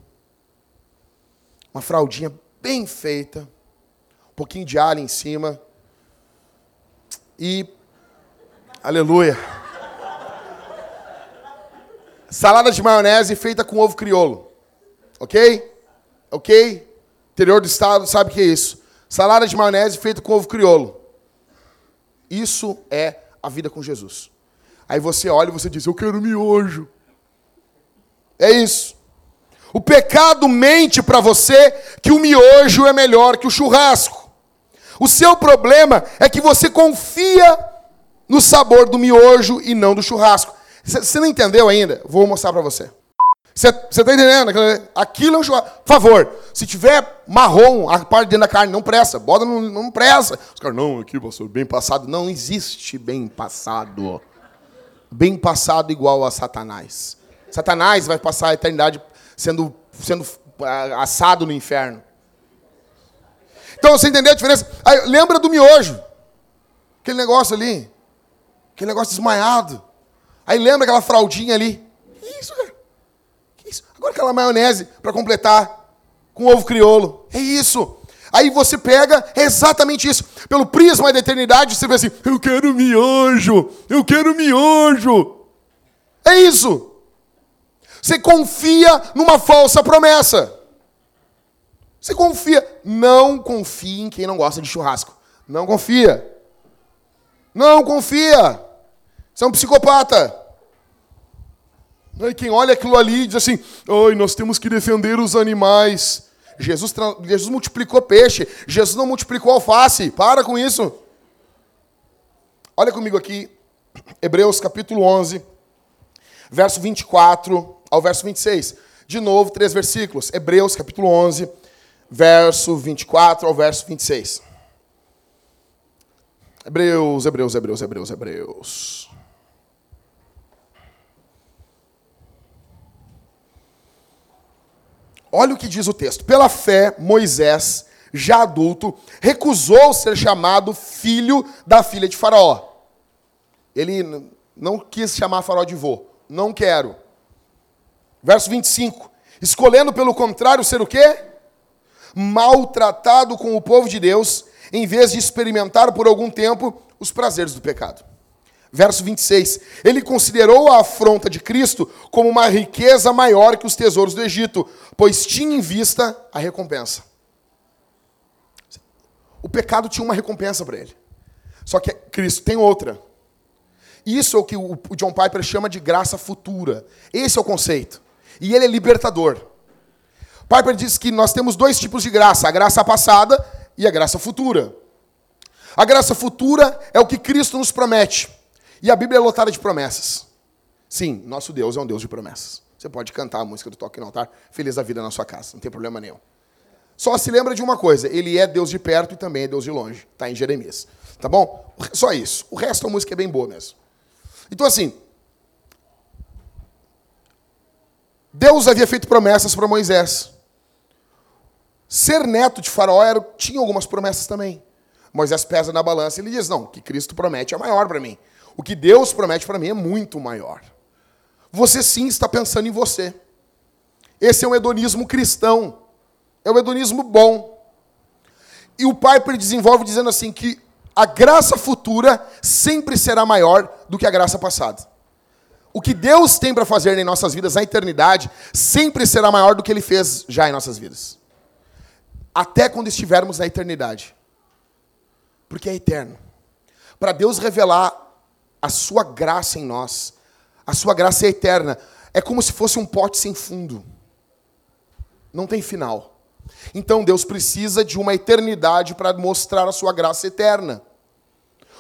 Uma fraldinha bem feita. Um pouquinho de alho em cima. E. Aleluia. Salada de maionese feita com ovo crioulo. Ok? Ok? Interior do estado sabe o que é isso. Salada de maionese feita com ovo crioulo. Isso é a vida com Jesus. Aí você olha e você diz: Eu quero miojo. É isso. O pecado mente para você que o miojo é melhor que o churrasco. O seu problema é que você confia no sabor do miojo e não do churrasco. Você não entendeu ainda? Vou mostrar para você. Você está entendendo? Aquilo é um churrasco. Por favor, se tiver marrom, a parte dentro da carne, não presta. Bota, não, não presta. Os caras, não, aqui, pastor, bem passado. Não existe bem passado. Bem passado igual a Satanás. Satanás vai passar a eternidade sendo, sendo ah, assado no inferno. Então, você entendeu a diferença? Aí, lembra do miojo. Aquele negócio ali. Aquele negócio desmaiado. Aí lembra aquela fraldinha ali. Que isso, cara? Que isso? Aquela maionese para completar com ovo crioulo. É isso. Aí você pega exatamente isso. Pelo prisma da eternidade, você vê assim: eu quero miojo, eu quero miojo. É isso. Você confia numa falsa promessa. Você confia. Não confie em quem não gosta de churrasco. Não confia. Não confia. Você é um psicopata. E quem olha aquilo ali diz assim: Ai, nós temos que defender os animais. Jesus, Jesus multiplicou peixe, Jesus não multiplicou alface. Para com isso. Olha comigo aqui, Hebreus capítulo 11, verso 24 ao verso 26. De novo, três versículos. Hebreus capítulo 11, verso 24 ao verso 26. Hebreus, Hebreus, Hebreus, Hebreus, Hebreus. Olha o que diz o texto. Pela fé, Moisés, já adulto, recusou ser chamado filho da filha de Faraó. Ele não quis chamar Faraó de vô. Não quero. Verso 25. Escolhendo, pelo contrário, ser o quê? Maltratado com o povo de Deus, em vez de experimentar por algum tempo os prazeres do pecado. Verso 26. Ele considerou a afronta de Cristo como uma riqueza maior que os tesouros do Egito, pois tinha em vista a recompensa. O pecado tinha uma recompensa para ele. Só que Cristo tem outra. Isso é o que o John Piper chama de graça futura. Esse é o conceito. E ele é libertador. Piper diz que nós temos dois tipos de graça: a graça passada e a graça futura. A graça futura é o que Cristo nos promete. E a Bíblia é lotada de promessas. Sim, nosso Deus é um Deus de promessas. Você pode cantar a música do Toque no Altar, feliz da vida na sua casa, não tem problema nenhum. Só se lembra de uma coisa, ele é Deus de perto e também é Deus de longe. Está em Jeremias. Tá bom? Só isso. O resto da música é bem boa mesmo. Então, assim, Deus havia feito promessas para Moisés. Ser neto de Faraó era, tinha algumas promessas também. Moisés pesa na balança e ele diz: Não, o que Cristo promete é maior para mim. O que Deus promete para mim é muito maior. Você sim está pensando em você. Esse é um hedonismo cristão. É um hedonismo bom. E o Piper desenvolve dizendo assim que a graça futura sempre será maior do que a graça passada. O que Deus tem para fazer em nossas vidas na eternidade sempre será maior do que ele fez já em nossas vidas. Até quando estivermos na eternidade. Porque é eterno. Para Deus revelar a sua graça em nós. A sua graça é eterna. É como se fosse um pote sem fundo. Não tem final. Então Deus precisa de uma eternidade para mostrar a sua graça eterna.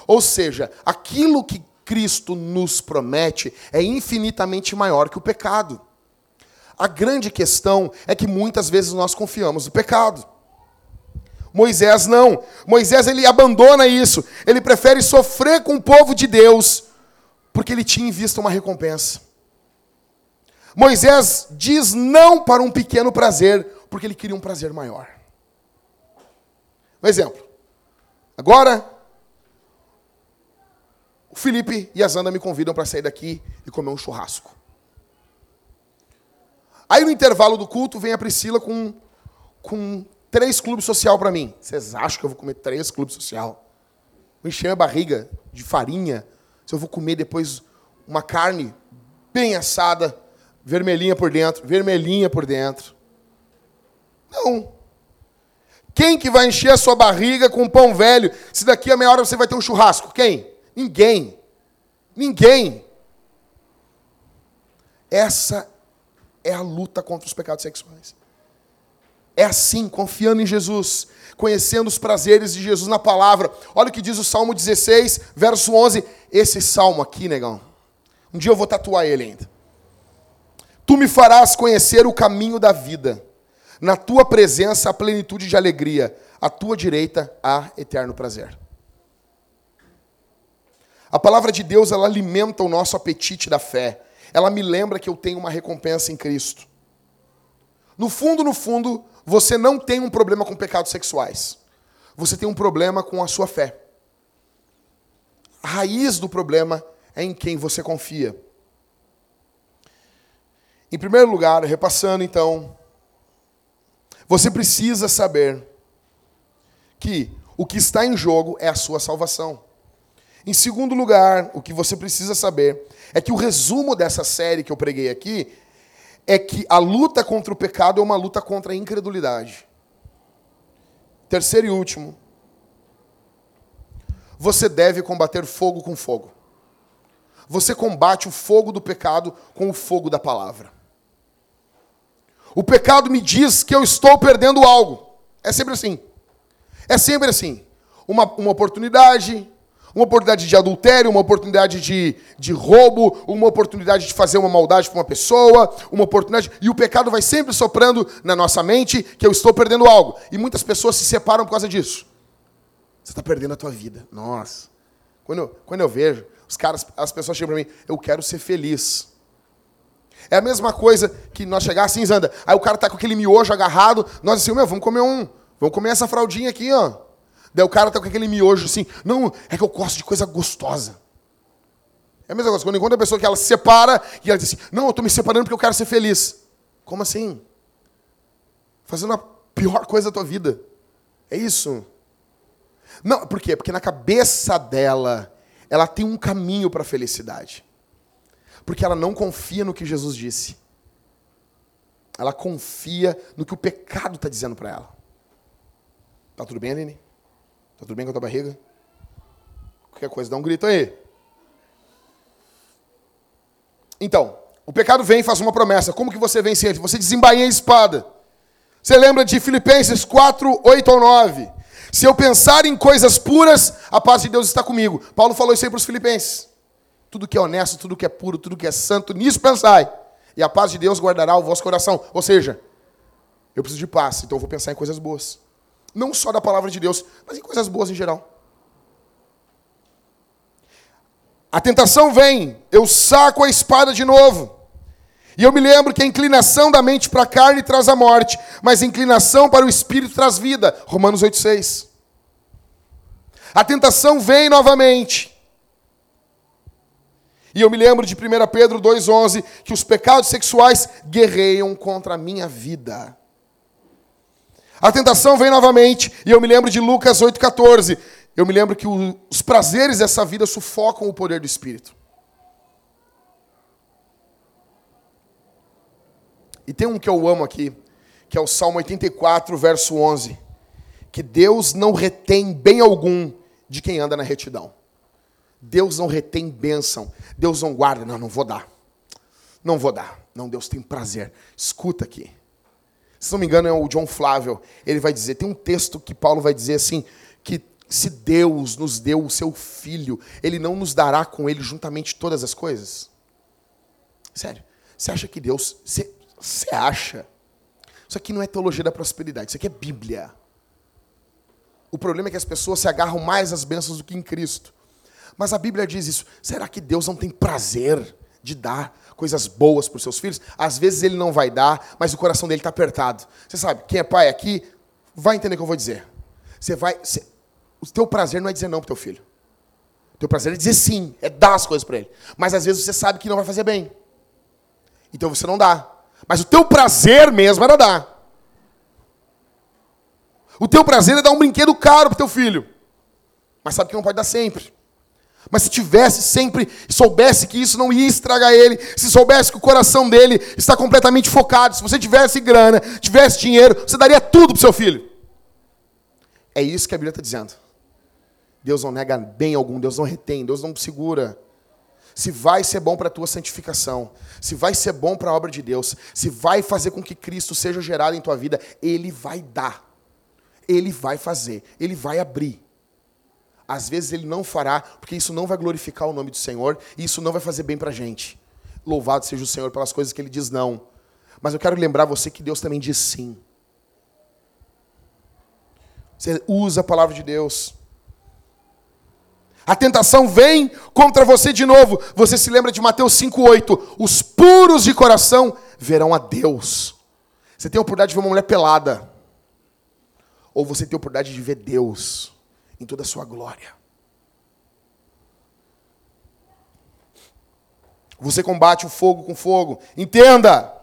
Ou seja, aquilo que Cristo nos promete é infinitamente maior que o pecado. A grande questão é que muitas vezes nós confiamos no pecado. Moisés não. Moisés ele abandona isso. Ele prefere sofrer com o povo de Deus, porque ele tinha em vista uma recompensa. Moisés diz não para um pequeno prazer, porque ele queria um prazer maior. Um exemplo. Agora, o Felipe e a Zanda me convidam para sair daqui e comer um churrasco. Aí no intervalo do culto vem a Priscila com, com três clubes social para mim. Vocês acham que eu vou comer três clubes social? Vou encher a barriga de farinha. Se eu vou comer depois uma carne bem assada, vermelhinha por dentro, vermelhinha por dentro. Não. Quem que vai encher a sua barriga com pão velho se daqui a meia hora você vai ter um churrasco? Quem? Ninguém. Ninguém. Essa é a luta contra os pecados sexuais. É assim, confiando em Jesus, conhecendo os prazeres de Jesus na palavra. Olha o que diz o Salmo 16, verso 11. Esse salmo aqui, negão. Um dia eu vou tatuar ele ainda. Tu me farás conhecer o caminho da vida. Na tua presença a plenitude de alegria. À tua direita há eterno prazer. A palavra de Deus, ela alimenta o nosso apetite da fé. Ela me lembra que eu tenho uma recompensa em Cristo. No fundo, no fundo, você não tem um problema com pecados sexuais. Você tem um problema com a sua fé. A raiz do problema é em quem você confia. Em primeiro lugar, repassando então, você precisa saber que o que está em jogo é a sua salvação. Em segundo lugar, o que você precisa saber é que o resumo dessa série que eu preguei aqui é que a luta contra o pecado é uma luta contra a incredulidade. Terceiro e último, você deve combater fogo com fogo. Você combate o fogo do pecado com o fogo da palavra. O pecado me diz que eu estou perdendo algo. É sempre assim. É sempre assim. Uma, uma oportunidade, uma oportunidade de adultério, uma oportunidade de, de roubo, uma oportunidade de fazer uma maldade para uma pessoa, uma oportunidade. E o pecado vai sempre soprando na nossa mente que eu estou perdendo algo. E muitas pessoas se separam por causa disso. Você está perdendo a tua vida. Nossa. Quando eu, quando eu vejo, os caras, as pessoas chegam para mim, eu quero ser feliz. É a mesma coisa que nós chegar assim, Zanda, aí o cara tá com aquele miojo agarrado, nós assim, meu, vamos comer um, vamos comer essa fraldinha aqui, ó. Daí o cara tá com aquele miojo assim, não, é que eu gosto de coisa gostosa. É a mesma coisa, quando encontra a pessoa que ela se separa e ela diz assim, não, eu estou me separando porque eu quero ser feliz. Como assim? Fazendo a pior coisa da tua vida. É isso. Não, por quê? Porque na cabeça dela, ela tem um caminho para a felicidade. Porque ela não confia no que Jesus disse. Ela confia no que o pecado está dizendo para ela. Tá tudo bem, Aline? Tá tudo bem com a tua barriga? Qualquer coisa, dá um grito aí. Então, o pecado vem e faz uma promessa. Como que você vence ele? Você desembainha a espada. Você lembra de Filipenses 4, 8 ou 9? Se eu pensar em coisas puras, a paz de Deus está comigo. Paulo falou isso aí para os filipenses. Tudo que é honesto, tudo que é puro, tudo que é santo, nisso pensai. E a paz de Deus guardará o vosso coração. Ou seja, eu preciso de paz, então eu vou pensar em coisas boas. Não só da palavra de Deus, mas em coisas boas em geral. A tentação vem, eu saco a espada de novo. E eu me lembro que a inclinação da mente para a carne traz a morte, mas a inclinação para o espírito traz vida. Romanos 8,6. A tentação vem novamente. E eu me lembro de 1 Pedro 2,11, que os pecados sexuais guerreiam contra a minha vida. A tentação vem novamente, e eu me lembro de Lucas 8,14. Eu me lembro que os prazeres dessa vida sufocam o poder do Espírito. E tem um que eu amo aqui, que é o Salmo 84, verso 11. Que Deus não retém bem algum de quem anda na retidão. Deus não retém bênção. Deus não guarda. Não, não vou dar. Não vou dar. Não, Deus tem prazer. Escuta aqui. Se não me engano, é o John Flávio. Ele vai dizer, tem um texto que Paulo vai dizer assim, que se Deus nos deu o seu filho, ele não nos dará com ele juntamente todas as coisas? Sério. Você acha que Deus. Você, você acha? Isso aqui não é teologia da prosperidade, isso aqui é Bíblia. O problema é que as pessoas se agarram mais às bênçãos do que em Cristo. Mas a Bíblia diz isso. Será que Deus não tem prazer de dar coisas boas para os seus filhos. Às vezes ele não vai dar, mas o coração dele está apertado. Você sabe, quem é pai aqui vai entender o que eu vou dizer. Você vai, você, o teu prazer não é dizer não para teu filho. Teu prazer é dizer sim, é dar as coisas para ele. Mas às vezes você sabe que não vai fazer bem. Então você não dá. Mas o teu prazer mesmo era dar. O teu prazer é dar um brinquedo caro pro teu filho. Mas sabe que não pode dar sempre. Mas se tivesse sempre, soubesse que isso não ia estragar ele, se soubesse que o coração dele está completamente focado, se você tivesse grana, tivesse dinheiro, você daria tudo pro seu filho. É isso que a Bíblia está dizendo. Deus não nega bem algum, Deus não retém, Deus não segura. Se vai ser bom para a tua santificação, se vai ser bom para a obra de Deus, se vai fazer com que Cristo seja gerado em tua vida, Ele vai dar. Ele vai fazer, Ele vai abrir. Às vezes Ele não fará, porque isso não vai glorificar o nome do Senhor, e isso não vai fazer bem para a gente. Louvado seja o Senhor pelas coisas que Ele diz não. Mas eu quero lembrar você que Deus também diz sim. Você usa a palavra de Deus. A tentação vem contra você de novo. Você se lembra de Mateus 5,8. Os puros de coração verão a Deus. Você tem a oportunidade de ver uma mulher pelada. Ou você tem a oportunidade de ver Deus em toda a sua glória. Você combate o fogo com fogo. Entenda!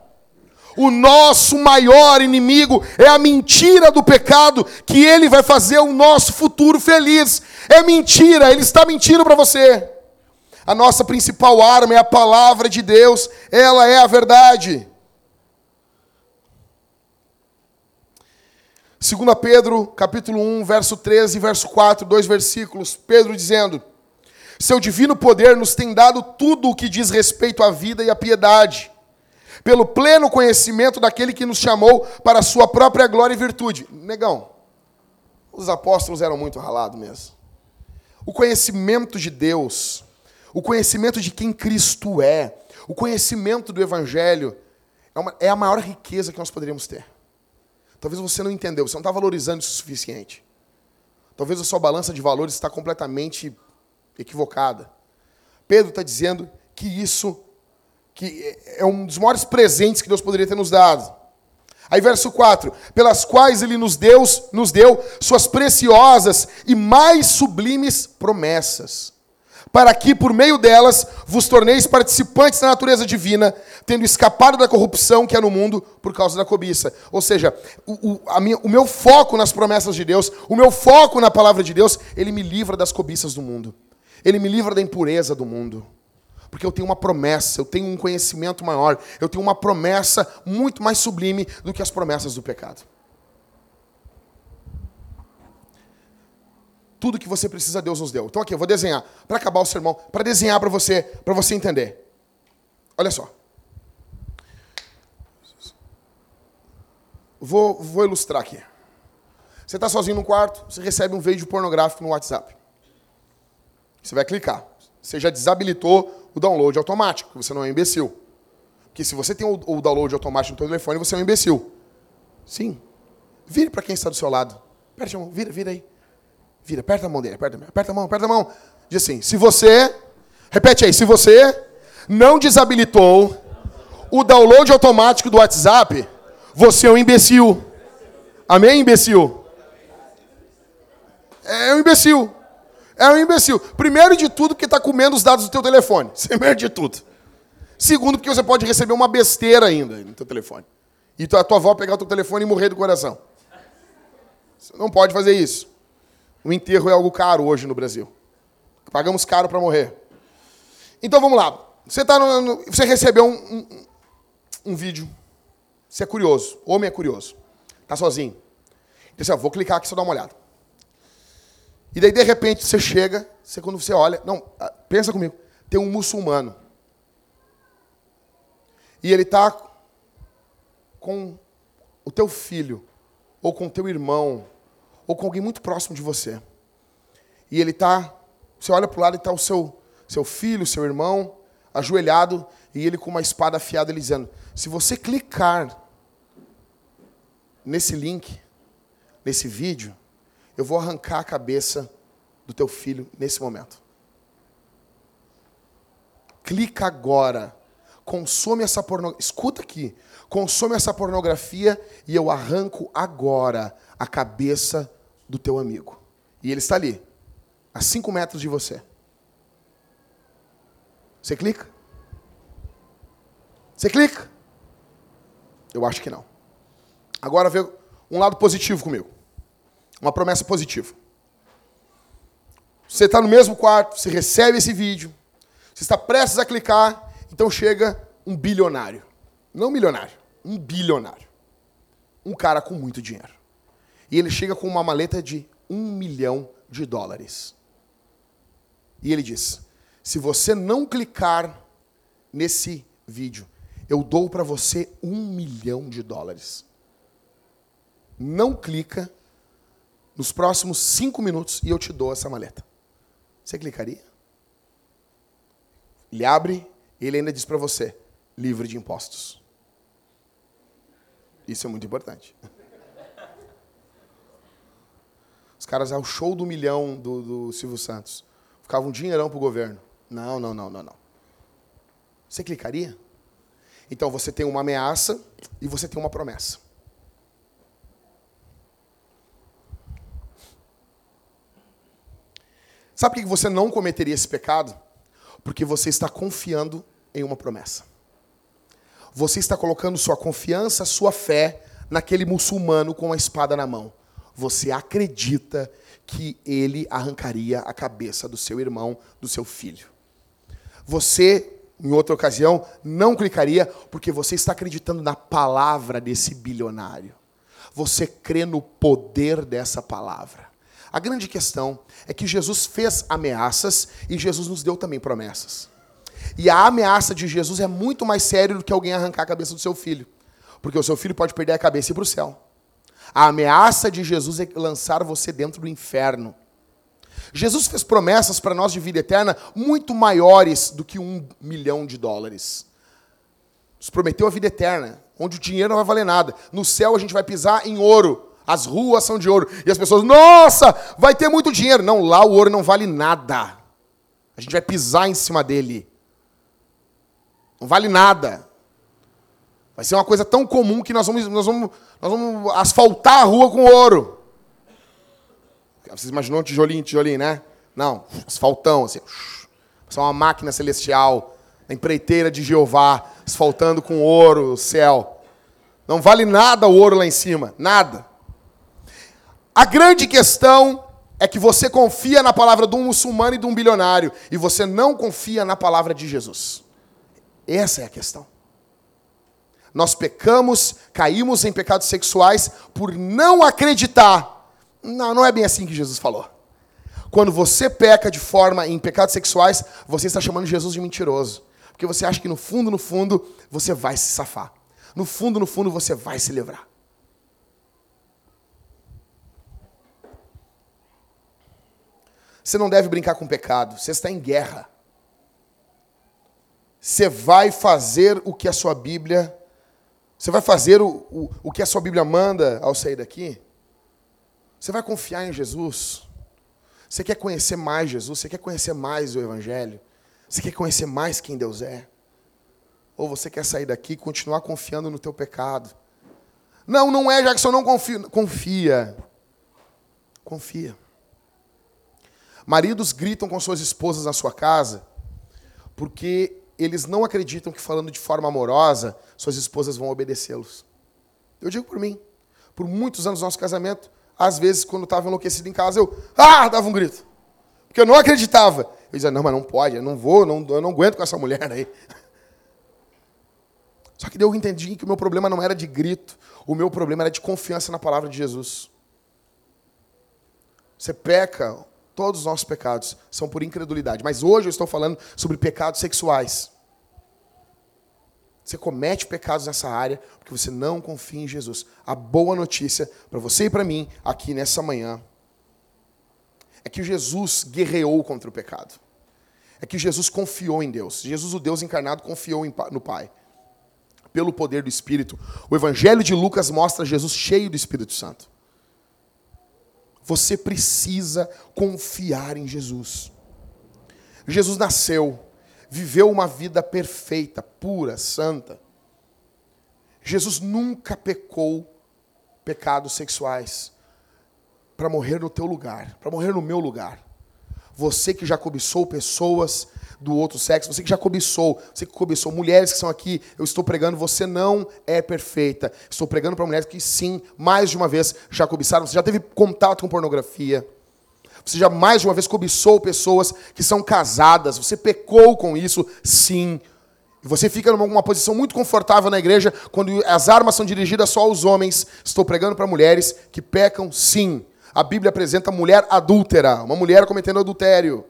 O nosso maior inimigo é a mentira do pecado, que ele vai fazer o nosso futuro feliz. É mentira, ele está mentindo para você. A nossa principal arma é a palavra de Deus, ela é a verdade. 2 Pedro, capítulo 1, verso 13 e verso 4, dois versículos. Pedro dizendo: Seu divino poder nos tem dado tudo o que diz respeito à vida e à piedade pelo pleno conhecimento daquele que nos chamou para a sua própria glória e virtude. Negão, os apóstolos eram muito ralados mesmo. O conhecimento de Deus, o conhecimento de quem Cristo é, o conhecimento do Evangelho, é, uma, é a maior riqueza que nós poderíamos ter. Talvez você não entendeu, você não está valorizando isso o suficiente. Talvez a sua balança de valores está completamente equivocada. Pedro está dizendo que isso que é um dos maiores presentes que Deus poderia ter nos dado. Aí verso 4, pelas quais ele nos deu, nos deu suas preciosas e mais sublimes promessas, para que por meio delas vos torneis participantes da natureza divina, tendo escapado da corrupção que há no mundo por causa da cobiça. Ou seja, o, o, minha, o meu foco nas promessas de Deus, o meu foco na palavra de Deus, ele me livra das cobiças do mundo. Ele me livra da impureza do mundo. Porque eu tenho uma promessa, eu tenho um conhecimento maior, eu tenho uma promessa muito mais sublime do que as promessas do pecado. Tudo que você precisa, Deus nos deu. Então aqui, eu vou desenhar, para acabar o sermão, para desenhar para você, para você entender. Olha só. Vou, vou ilustrar aqui. Você está sozinho no quarto, você recebe um vídeo pornográfico no WhatsApp. Você vai clicar. Você já desabilitou o download automático, você não é um imbecil. Porque se você tem o, download automático no seu telefone, você é um imbecil. Sim. Vire para quem está do seu lado. Aperta a mão, vira, vira aí. Vira, aperta a mão dele, aperta, aperta a mão, aperta a mão. Diz assim, se você, repete aí, se você não desabilitou o download automático do WhatsApp, você é um imbecil. Amém, imbecil? É um imbecil. É um imbecil. Primeiro de tudo, porque está comendo os dados do teu telefone. Primeiro de tudo. Segundo, porque você pode receber uma besteira ainda no teu telefone. E a tua avó pegar o teu telefone e morrer do coração. Você não pode fazer isso. O enterro é algo caro hoje no Brasil. Pagamos caro para morrer. Então vamos lá. Você, tá no, no, você recebeu um, um, um, vídeo. Você é curioso. Homem é curioso. Está sozinho. Então, assim, vou clicar aqui só dar uma olhada. E daí, de repente, você chega, você, quando você olha. Não, ah, pensa comigo. Tem um muçulmano. E ele está com o teu filho, ou com o teu irmão, ou com alguém muito próximo de você. E ele está. Você olha para o lado e está o seu, seu filho, seu irmão, ajoelhado, e ele com uma espada afiada, ele dizendo: Se você clicar nesse link, nesse vídeo, eu vou arrancar a cabeça do teu filho nesse momento. Clica agora. Consome essa pornografia. Escuta aqui. Consome essa pornografia e eu arranco agora a cabeça do teu amigo. E ele está ali, a cinco metros de você. Você clica? Você clica? Eu acho que não. Agora vê um lado positivo comigo. Uma promessa positiva. Você está no mesmo quarto, você recebe esse vídeo, você está prestes a clicar, então chega um bilionário. Não milionário, um bilionário. Um cara com muito dinheiro. E ele chega com uma maleta de um milhão de dólares. E ele diz: se você não clicar nesse vídeo, eu dou para você um milhão de dólares. Não clica nos próximos cinco minutos e eu te dou essa maleta. Você clicaria? Ele abre e ele ainda diz para você: livre de impostos. Isso é muito importante. Os caras, é o show do milhão do, do Silvio Santos. Ficava um dinheirão para o governo. Não, não, não, não, não. Você clicaria? Então você tem uma ameaça e você tem uma promessa. Sabe por que você não cometeria esse pecado? Porque você está confiando em uma promessa. Você está colocando sua confiança, sua fé naquele muçulmano com a espada na mão. Você acredita que ele arrancaria a cabeça do seu irmão, do seu filho. Você, em outra ocasião, não clicaria porque você está acreditando na palavra desse bilionário. Você crê no poder dessa palavra. A grande questão é que Jesus fez ameaças e Jesus nos deu também promessas. E a ameaça de Jesus é muito mais séria do que alguém arrancar a cabeça do seu filho. Porque o seu filho pode perder a cabeça e ir para o céu. A ameaça de Jesus é lançar você dentro do inferno. Jesus fez promessas para nós de vida eterna muito maiores do que um milhão de dólares. Nos prometeu a vida eterna, onde o dinheiro não vai valer nada. No céu a gente vai pisar em ouro. As ruas são de ouro. E as pessoas, nossa, vai ter muito dinheiro. Não, lá o ouro não vale nada. A gente vai pisar em cima dele. Não vale nada. Vai ser uma coisa tão comum que nós vamos, nós vamos, nós vamos asfaltar a rua com ouro. Vocês imaginou um tijolinho, tijolinho, né? Não, asfaltão, assim. Só uma máquina celestial, a empreiteira de Jeová, asfaltando com ouro o céu. Não vale nada o ouro lá em cima, nada. A grande questão é que você confia na palavra de um muçulmano e de um bilionário, e você não confia na palavra de Jesus. Essa é a questão. Nós pecamos, caímos em pecados sexuais por não acreditar. Não, não é bem assim que Jesus falou. Quando você peca de forma em pecados sexuais, você está chamando Jesus de mentiroso. Porque você acha que no fundo, no fundo, você vai se safar. No fundo, no fundo, você vai se livrar. Você não deve brincar com pecado. Você está em guerra. Você vai fazer o que a sua Bíblia. Você vai fazer o, o, o que a sua Bíblia manda ao sair daqui? Você vai confiar em Jesus? Você quer conhecer mais Jesus? Você quer conhecer mais o Evangelho? Você quer conhecer mais quem Deus é? Ou você quer sair daqui e continuar confiando no teu pecado? Não, não é, Jackson, não confia. Confia. Confia. Maridos gritam com suas esposas na sua casa porque eles não acreditam que falando de forma amorosa, suas esposas vão obedecê-los. Eu digo por mim. Por muitos anos do nosso casamento, às vezes, quando eu estava enlouquecido em casa, eu ah, dava um grito. Porque eu não acreditava. Eu dizia, não, mas não pode, eu não vou, não, eu não aguento com essa mulher aí. Só que eu entendi que o meu problema não era de grito, o meu problema era de confiança na palavra de Jesus. Você peca, Todos os nossos pecados são por incredulidade. Mas hoje eu estou falando sobre pecados sexuais. Você comete pecados nessa área porque você não confia em Jesus. A boa notícia para você e para mim aqui nessa manhã é que Jesus guerreou contra o pecado. É que Jesus confiou em Deus. Jesus, o Deus encarnado, confiou no Pai. Pelo poder do Espírito. O Evangelho de Lucas mostra Jesus cheio do Espírito Santo. Você precisa confiar em Jesus. Jesus nasceu, viveu uma vida perfeita, pura, santa. Jesus nunca pecou pecados sexuais para morrer no teu lugar, para morrer no meu lugar. Você que já cobiçou pessoas do outro sexo, você que já cobiçou, você que cobiçou mulheres que são aqui, eu estou pregando, você não é perfeita. Estou pregando para mulheres que sim, mais de uma vez já cobiçaram, você já teve contato com pornografia. Você já mais de uma vez cobiçou pessoas que são casadas, você pecou com isso, sim. Você fica numa posição muito confortável na igreja quando as armas são dirigidas só aos homens. Estou pregando para mulheres que pecam, sim. A Bíblia apresenta mulher adúltera, uma mulher cometendo adultério.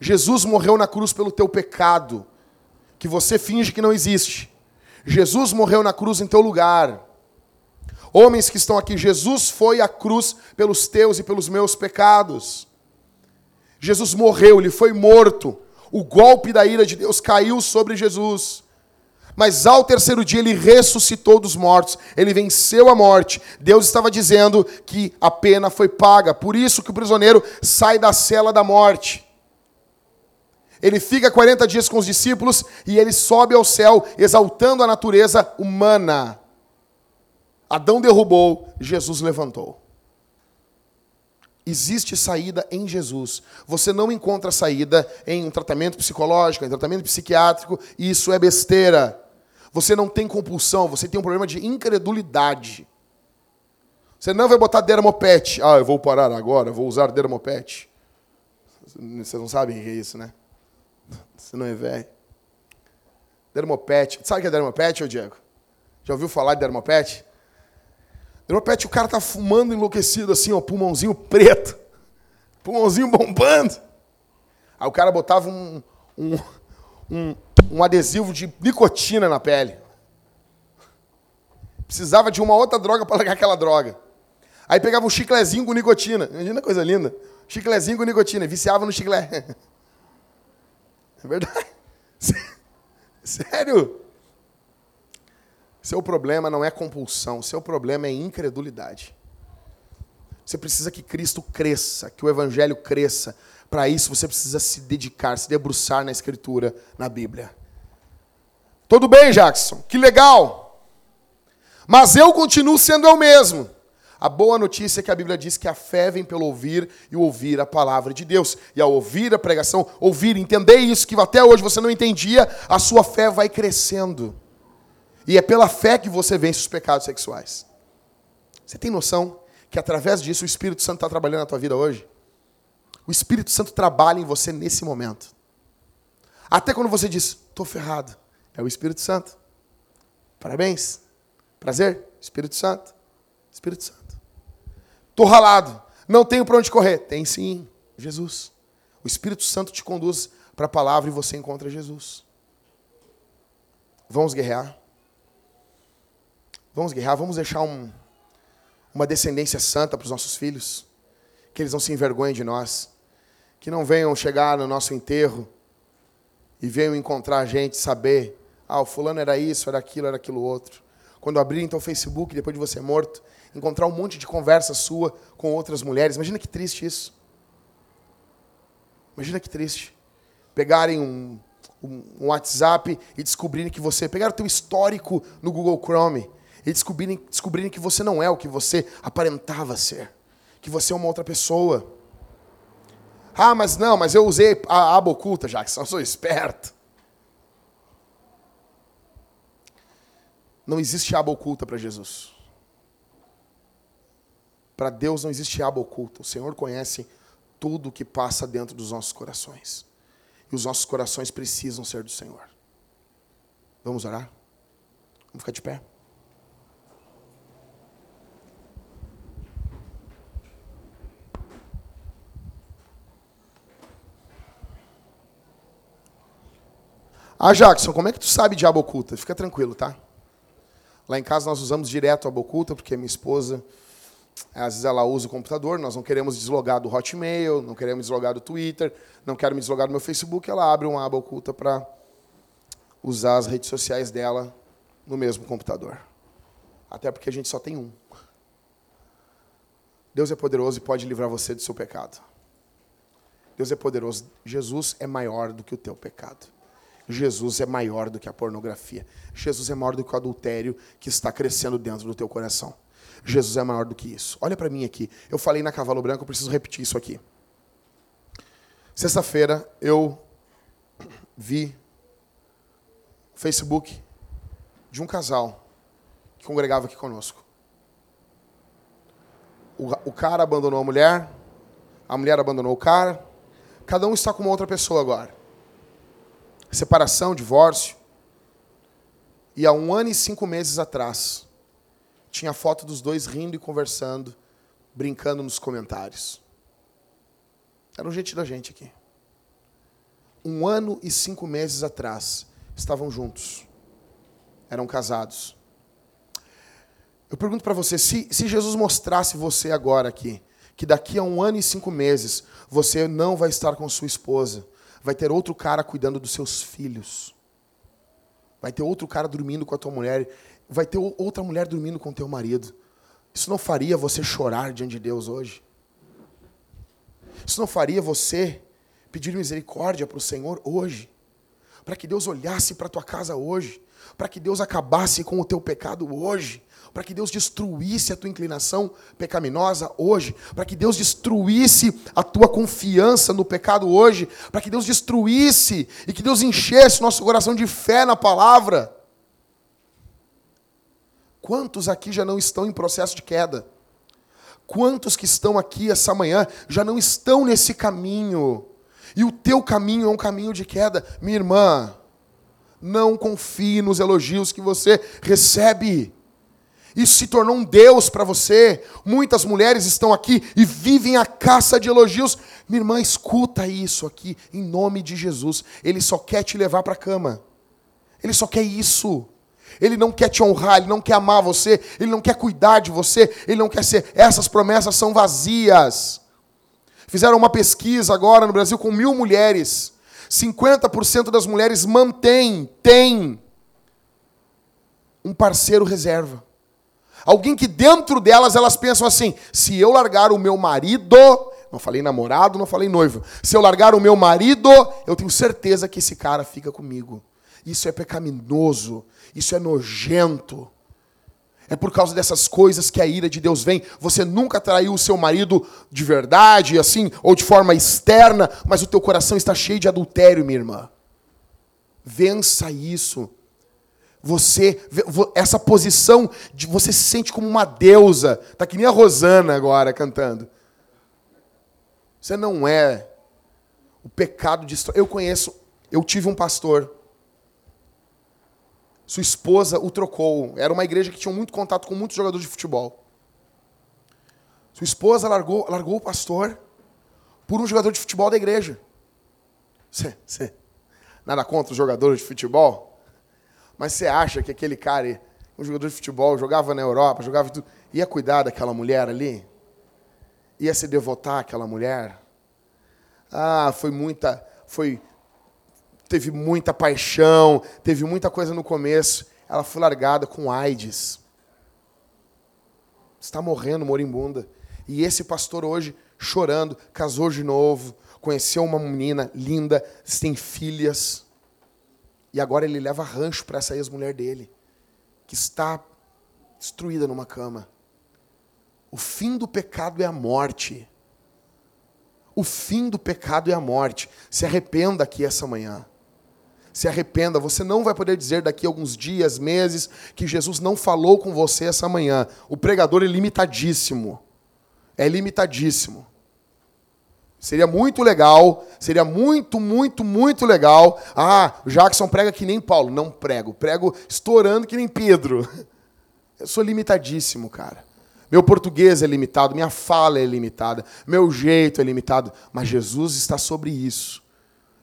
Jesus morreu na cruz pelo teu pecado, que você finge que não existe. Jesus morreu na cruz em teu lugar. Homens que estão aqui, Jesus foi à cruz pelos teus e pelos meus pecados. Jesus morreu, ele foi morto. O golpe da ira de Deus caiu sobre Jesus. Mas ao terceiro dia ele ressuscitou dos mortos, ele venceu a morte. Deus estava dizendo que a pena foi paga, por isso que o prisioneiro sai da cela da morte. Ele fica 40 dias com os discípulos e ele sobe ao céu, exaltando a natureza humana. Adão derrubou, Jesus levantou. Existe saída em Jesus. Você não encontra saída em um tratamento psicológico, em tratamento psiquiátrico, isso é besteira. Você não tem compulsão, você tem um problema de incredulidade. Você não vai botar dermopet. Ah, eu vou parar agora, vou usar dermopet. Vocês não sabem o que é isso, né? Você não é velho. Dermopet. Sabe o que é dermopet, Diego? Já ouviu falar de dermopet? Dermopet, o cara tá fumando enlouquecido assim, ó, pulmãozinho preto. Pulmãozinho bombando. Aí o cara botava um, um, um, um adesivo de nicotina na pele. Precisava de uma outra droga para largar aquela droga. Aí pegava um chiclezinho com nicotina. Imagina coisa linda. Chiclezinho com nicotina. Viciava no chiclete. É verdade. Sério. Seu problema não é compulsão, seu problema é incredulidade. Você precisa que Cristo cresça, que o Evangelho cresça. Para isso você precisa se dedicar, se debruçar na Escritura, na Bíblia. Tudo bem, Jackson, que legal. Mas eu continuo sendo eu mesmo. A boa notícia é que a Bíblia diz que a fé vem pelo ouvir e ouvir a palavra de Deus. E ao ouvir a pregação, ouvir, entender isso que até hoje você não entendia, a sua fé vai crescendo. E é pela fé que você vence os pecados sexuais. Você tem noção que através disso o Espírito Santo está trabalhando na tua vida hoje? O Espírito Santo trabalha em você nesse momento. Até quando você diz, estou ferrado, é o Espírito Santo. Parabéns. Prazer, Espírito Santo. Espírito Santo. Estou ralado, não tenho para onde correr. Tem sim, Jesus. O Espírito Santo te conduz para a palavra e você encontra Jesus. Vamos guerrear. Vamos guerrear, vamos deixar um, uma descendência santa para os nossos filhos. Que eles não se envergonhem de nós. Que não venham chegar no nosso enterro e venham encontrar a gente, saber, ah, o fulano era isso, era aquilo, era aquilo outro. Quando abrirem teu Facebook, depois de você morto, encontrar um monte de conversa sua com outras mulheres. Imagina que triste isso. Imagina que triste. Pegarem um, um, um WhatsApp e descobrirem que você. Pegaram o teu histórico no Google Chrome e descobrirem, descobrirem que você não é o que você aparentava ser. Que você é uma outra pessoa. Ah, mas não, mas eu usei a aba oculta, que eu sou esperto. Não existe aba oculta para Jesus. Para Deus não existe aba oculta. O Senhor conhece tudo o que passa dentro dos nossos corações. E os nossos corações precisam ser do Senhor. Vamos orar? Vamos ficar de pé? Ah, Jackson, como é que tu sabe de aba oculta? Fica tranquilo, tá? Lá em casa nós usamos direto a aba oculta, porque minha esposa às vezes ela usa o computador, nós não queremos deslogar do Hotmail, não queremos deslogar do Twitter, não quero me deslogar do meu Facebook, ela abre uma aba oculta para usar as redes sociais dela no mesmo computador. Até porque a gente só tem um. Deus é poderoso e pode livrar você do seu pecado. Deus é poderoso. Jesus é maior do que o teu pecado. Jesus é maior do que a pornografia. Jesus é maior do que o adultério que está crescendo dentro do teu coração. Jesus é maior do que isso. Olha para mim aqui. Eu falei na Cavalo Branco, eu preciso repetir isso aqui. Sexta-feira eu vi o Facebook de um casal que congregava aqui conosco. O, o cara abandonou a mulher, a mulher abandonou o cara, cada um está com uma outra pessoa agora. Separação, divórcio. E há um ano e cinco meses atrás, tinha foto dos dois rindo e conversando, brincando nos comentários. Era um jeito da gente aqui. Um ano e cinco meses atrás, estavam juntos. Eram casados. Eu pergunto para você, se, se Jesus mostrasse você agora aqui, que daqui a um ano e cinco meses você não vai estar com sua esposa, vai ter outro cara cuidando dos seus filhos, vai ter outro cara dormindo com a tua mulher, vai ter outra mulher dormindo com teu marido. Isso não faria você chorar diante de Deus hoje? Isso não faria você pedir misericórdia para o Senhor hoje? Para que Deus olhasse para a tua casa hoje? Para que Deus acabasse com o teu pecado hoje? Para que Deus destruísse a tua inclinação pecaminosa hoje? Para que Deus destruísse a tua confiança no pecado hoje? Para que Deus destruísse e que Deus enchesse nosso coração de fé na palavra? Quantos aqui já não estão em processo de queda? Quantos que estão aqui essa manhã já não estão nesse caminho? E o teu caminho é um caminho de queda. Minha irmã, não confie nos elogios que você recebe. Isso se tornou um Deus para você. Muitas mulheres estão aqui e vivem a caça de elogios. Minha irmã, escuta isso aqui, em nome de Jesus. Ele só quer te levar para a cama. Ele só quer isso. Ele não quer te honrar, ele não quer amar você, ele não quer cuidar de você, ele não quer ser. Essas promessas são vazias. Fizeram uma pesquisa agora no Brasil com mil mulheres. 50% das mulheres mantém, tem um parceiro reserva. Alguém que dentro delas elas pensam assim: se eu largar o meu marido, não falei namorado, não falei noivo, se eu largar o meu marido, eu tenho certeza que esse cara fica comigo. Isso é pecaminoso, isso é nojento. É por causa dessas coisas que a ira de Deus vem. Você nunca traiu o seu marido de verdade, assim, ou de forma externa, mas o teu coração está cheio de adultério, minha irmã. Vença isso. Você, essa posição de você se sente como uma deusa. Tá que nem a Rosana agora cantando. Você não é. O pecado destrói. Eu conheço, eu tive um pastor sua esposa o trocou. Era uma igreja que tinha muito contato com muitos jogadores de futebol. Sua esposa largou, largou o pastor por um jogador de futebol da igreja. Você, você, nada contra os jogadores de futebol, mas você acha que aquele cara, um jogador de futebol, jogava na Europa, jogava tudo, ia cuidar daquela mulher ali? Ia se devotar àquela mulher? Ah, foi muita, foi teve muita paixão, teve muita coisa no começo. Ela foi largada com AIDS. Está morrendo, moribunda. E esse pastor hoje, chorando, casou de novo, conheceu uma menina linda, tem filhas. E agora ele leva rancho para essa ex-mulher dele, que está destruída numa cama. O fim do pecado é a morte. O fim do pecado é a morte. Se arrependa aqui essa manhã se arrependa. Você não vai poder dizer daqui a alguns dias, meses, que Jesus não falou com você essa manhã. O pregador é limitadíssimo. É limitadíssimo. Seria muito legal, seria muito, muito, muito legal. Ah, Jackson prega que nem Paulo. Não prego, prego estourando que nem Pedro. Eu sou limitadíssimo, cara. Meu português é limitado, minha fala é limitada, meu jeito é limitado, mas Jesus está sobre isso.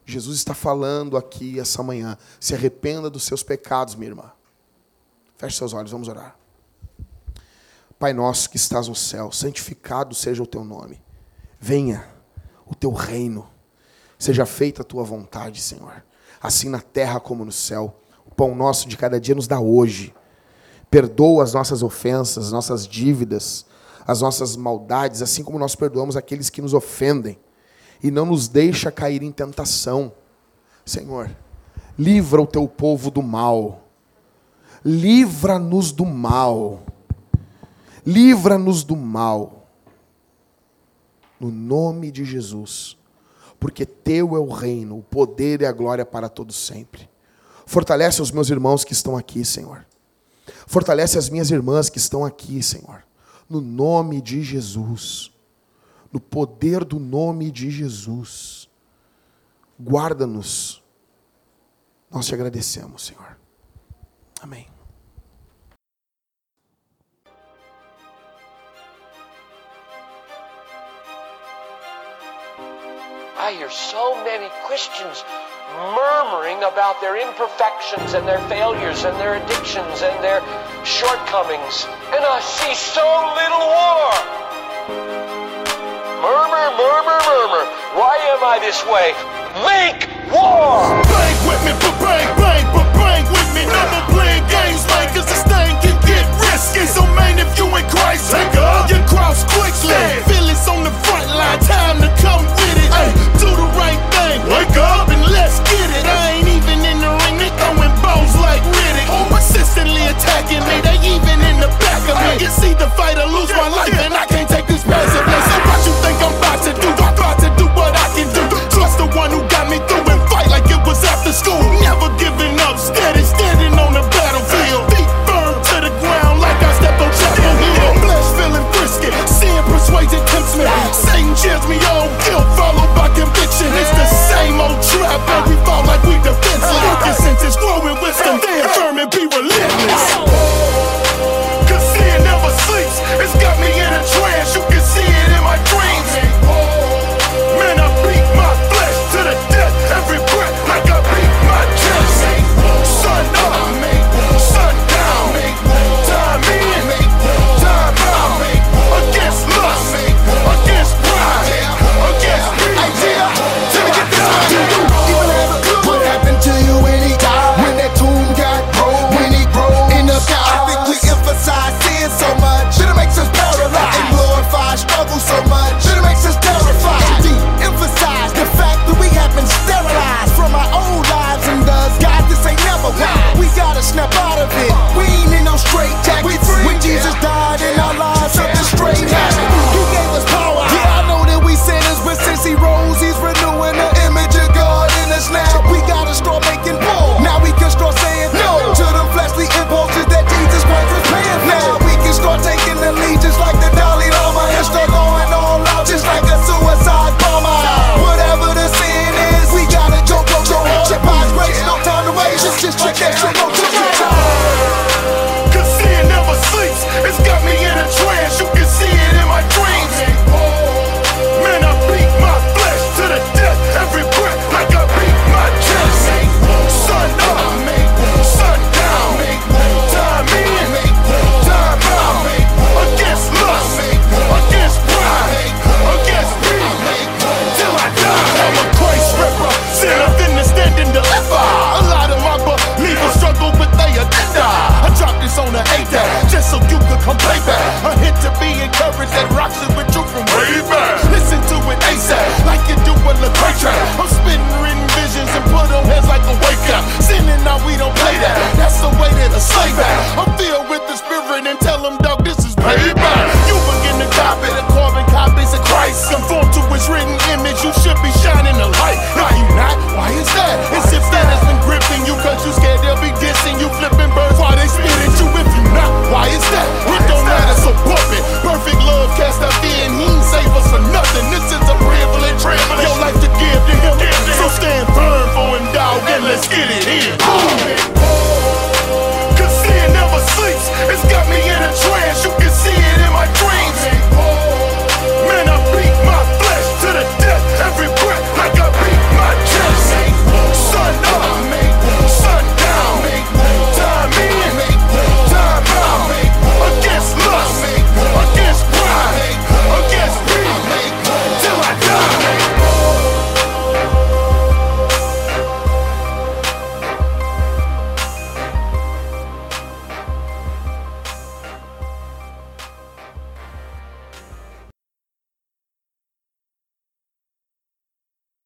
Jesus está falando aqui essa manhã. Se arrependa dos seus pecados, minha irmã. Feche seus olhos, vamos orar. Pai nosso que estás no céu, santificado seja o teu nome. Venha o teu reino. Seja feita a tua vontade, Senhor. Assim na terra como no céu. O pão nosso de cada dia nos dá hoje. Perdoa as nossas ofensas, as nossas dívidas, as nossas maldades, assim como nós perdoamos aqueles que nos ofendem e não nos deixa cair em tentação. Senhor, livra o teu povo do mal. Livra-nos do mal. Livra-nos do mal. No nome de Jesus. Porque teu é o reino, o poder e a glória para todos sempre. Fortalece os meus irmãos que estão aqui, Senhor. Fortalece as minhas irmãs que estão aqui, Senhor. No nome de Jesus no poder do nome de Jesus. Guarda-nos. Nós te agradecemos, Senhor. Amém. I hear so many Christians murmuring about their imperfections and their failures and their addictions and their shortcomings. And I see so little war. murmur, murmur, murmur. Why am I this way? Make war! Bang with me, but bang, bang, but bang with me. Never playing games like cause this thing can get risky. So man, if you ain't Christ, take up your cross quickly. Feel it's on the front line, time to come with it. Ay, do the right thing, wake up and let's get it. I ain't even in the ring, they throwing bones like Riddick. Oh, Persistently attacking me, they even in the back of me. You see the fighter lose my life, and I can school, never giving up, steady standing on the battlefield. Feet firm to the ground like I stepped on Chapel Hill. Flesh feeling brisket, sin persuaded tempts me. Satan cheers me on, guilt followed by conviction. It's the same old trap, but we fall like we defenseless. Focus sentence, growing wisdom, stay firm and be relentless.